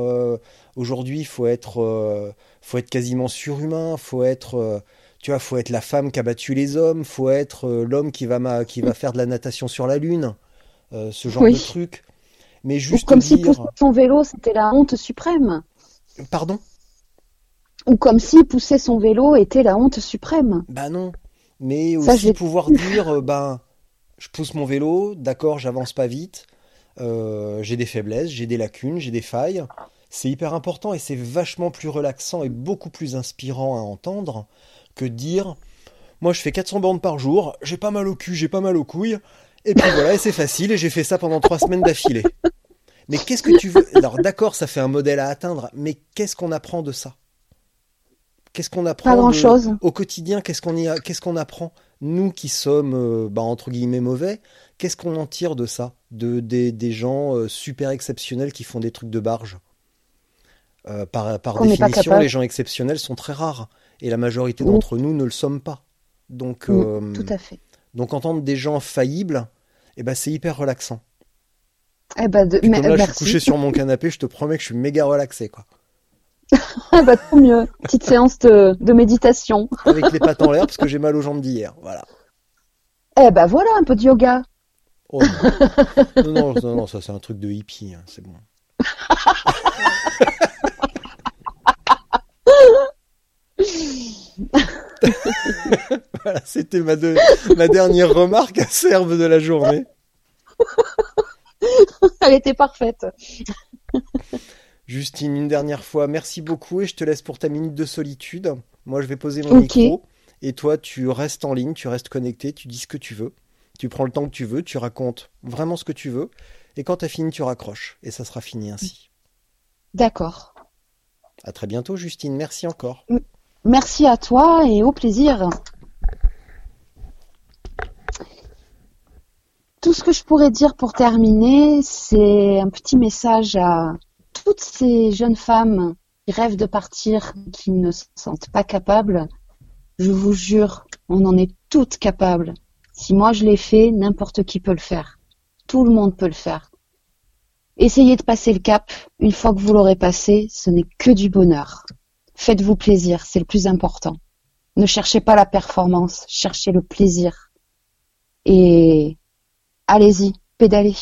Aujourd'hui, il faut être, faut être quasiment surhumain. Faut être, tu vois, faut être la femme qui a battu les hommes. Faut être euh, l'homme qui va ma- qui va faire de la natation sur la lune. euh, ce genre Oui. de truc. Mais Ou juste comme si pousser son vélo, c'était la honte suprême. pardon? Ou comme si pousser son vélo était la honte suprême. Bah non. Mais Ça, aussi pouvoir dire, ben, je pousse mon vélo, d'accord, j'avance pas vite, euh, j'ai des faiblesses, j'ai des lacunes, j'ai des failles. C'est hyper important et c'est vachement plus relaxant et beaucoup plus inspirant à entendre que dire, moi je fais 400 bornes par jour, j'ai pas mal au cul, j'ai pas mal aux couilles, et puis voilà, et c'est facile, et j'ai fait ça pendant trois semaines d'affilée. Mais qu'est-ce que tu veux? Alors d'accord, ça fait un modèle à atteindre, mais qu'est-ce qu'on apprend de ça? Qu'est-ce qu'on apprend Pas de- grand-chose. au quotidien, qu'est-ce qu'on y a- qu'est-ce qu'on apprend? Nous qui sommes, euh, bah, entre guillemets, mauvais, qu'est-ce qu'on en tire de ça? De, des, des gens euh, super exceptionnels qui font des trucs de barge. Euh, par par définition, les gens exceptionnels sont très rares. Et la majorité d'entre nous ne le sommes pas. Donc, euh, Tout à fait. donc entendre des gens faillibles, eh ben, c'est hyper relaxant. Eh ben, de- Puis mais- comme là, je suis merci. couché sur mon [LAUGHS] canapé, je te promets que je suis méga relaxé, quoi. Ah bah, tant mieux. Petite séance de, de méditation. Avec les pattes en l'air parce que j'ai mal aux jambes d'hier. Voilà. Eh ben voilà, un peu de yoga. Oh, non. non, non, non, non, ça c'est un truc de hippie, hein, c'est bon. [LAUGHS] [LAUGHS] voilà, c'était ma, de- ma dernière remarque acerbe de la journée. [LAUGHS] Elle était parfaite. Justine, une dernière fois, merci beaucoup et je te laisse pour ta minute de solitude. Moi, je vais poser mon micro et toi, tu restes en ligne, tu restes connecté, tu dis ce que tu veux, tu prends le temps que tu veux, tu racontes vraiment ce que tu veux et quand tu as fini, tu raccroches et ça sera fini ainsi. D'accord. À très bientôt, Justine. Merci encore. Merci à toi et au plaisir. Tout ce que je pourrais dire pour terminer, c'est un petit message à toutes ces jeunes femmes qui rêvent de partir, qui ne se sentent pas capables. Je vous jure, on en est toutes capables. Si moi je l'ai fait, n'importe qui peut le faire. Tout le monde peut le faire. Essayez de passer le cap. Une fois que vous l'aurez passé, ce n'est que du bonheur. Faites-vous plaisir, c'est le plus important. Ne cherchez pas la performance, cherchez le plaisir. Et allez-y, pédalez.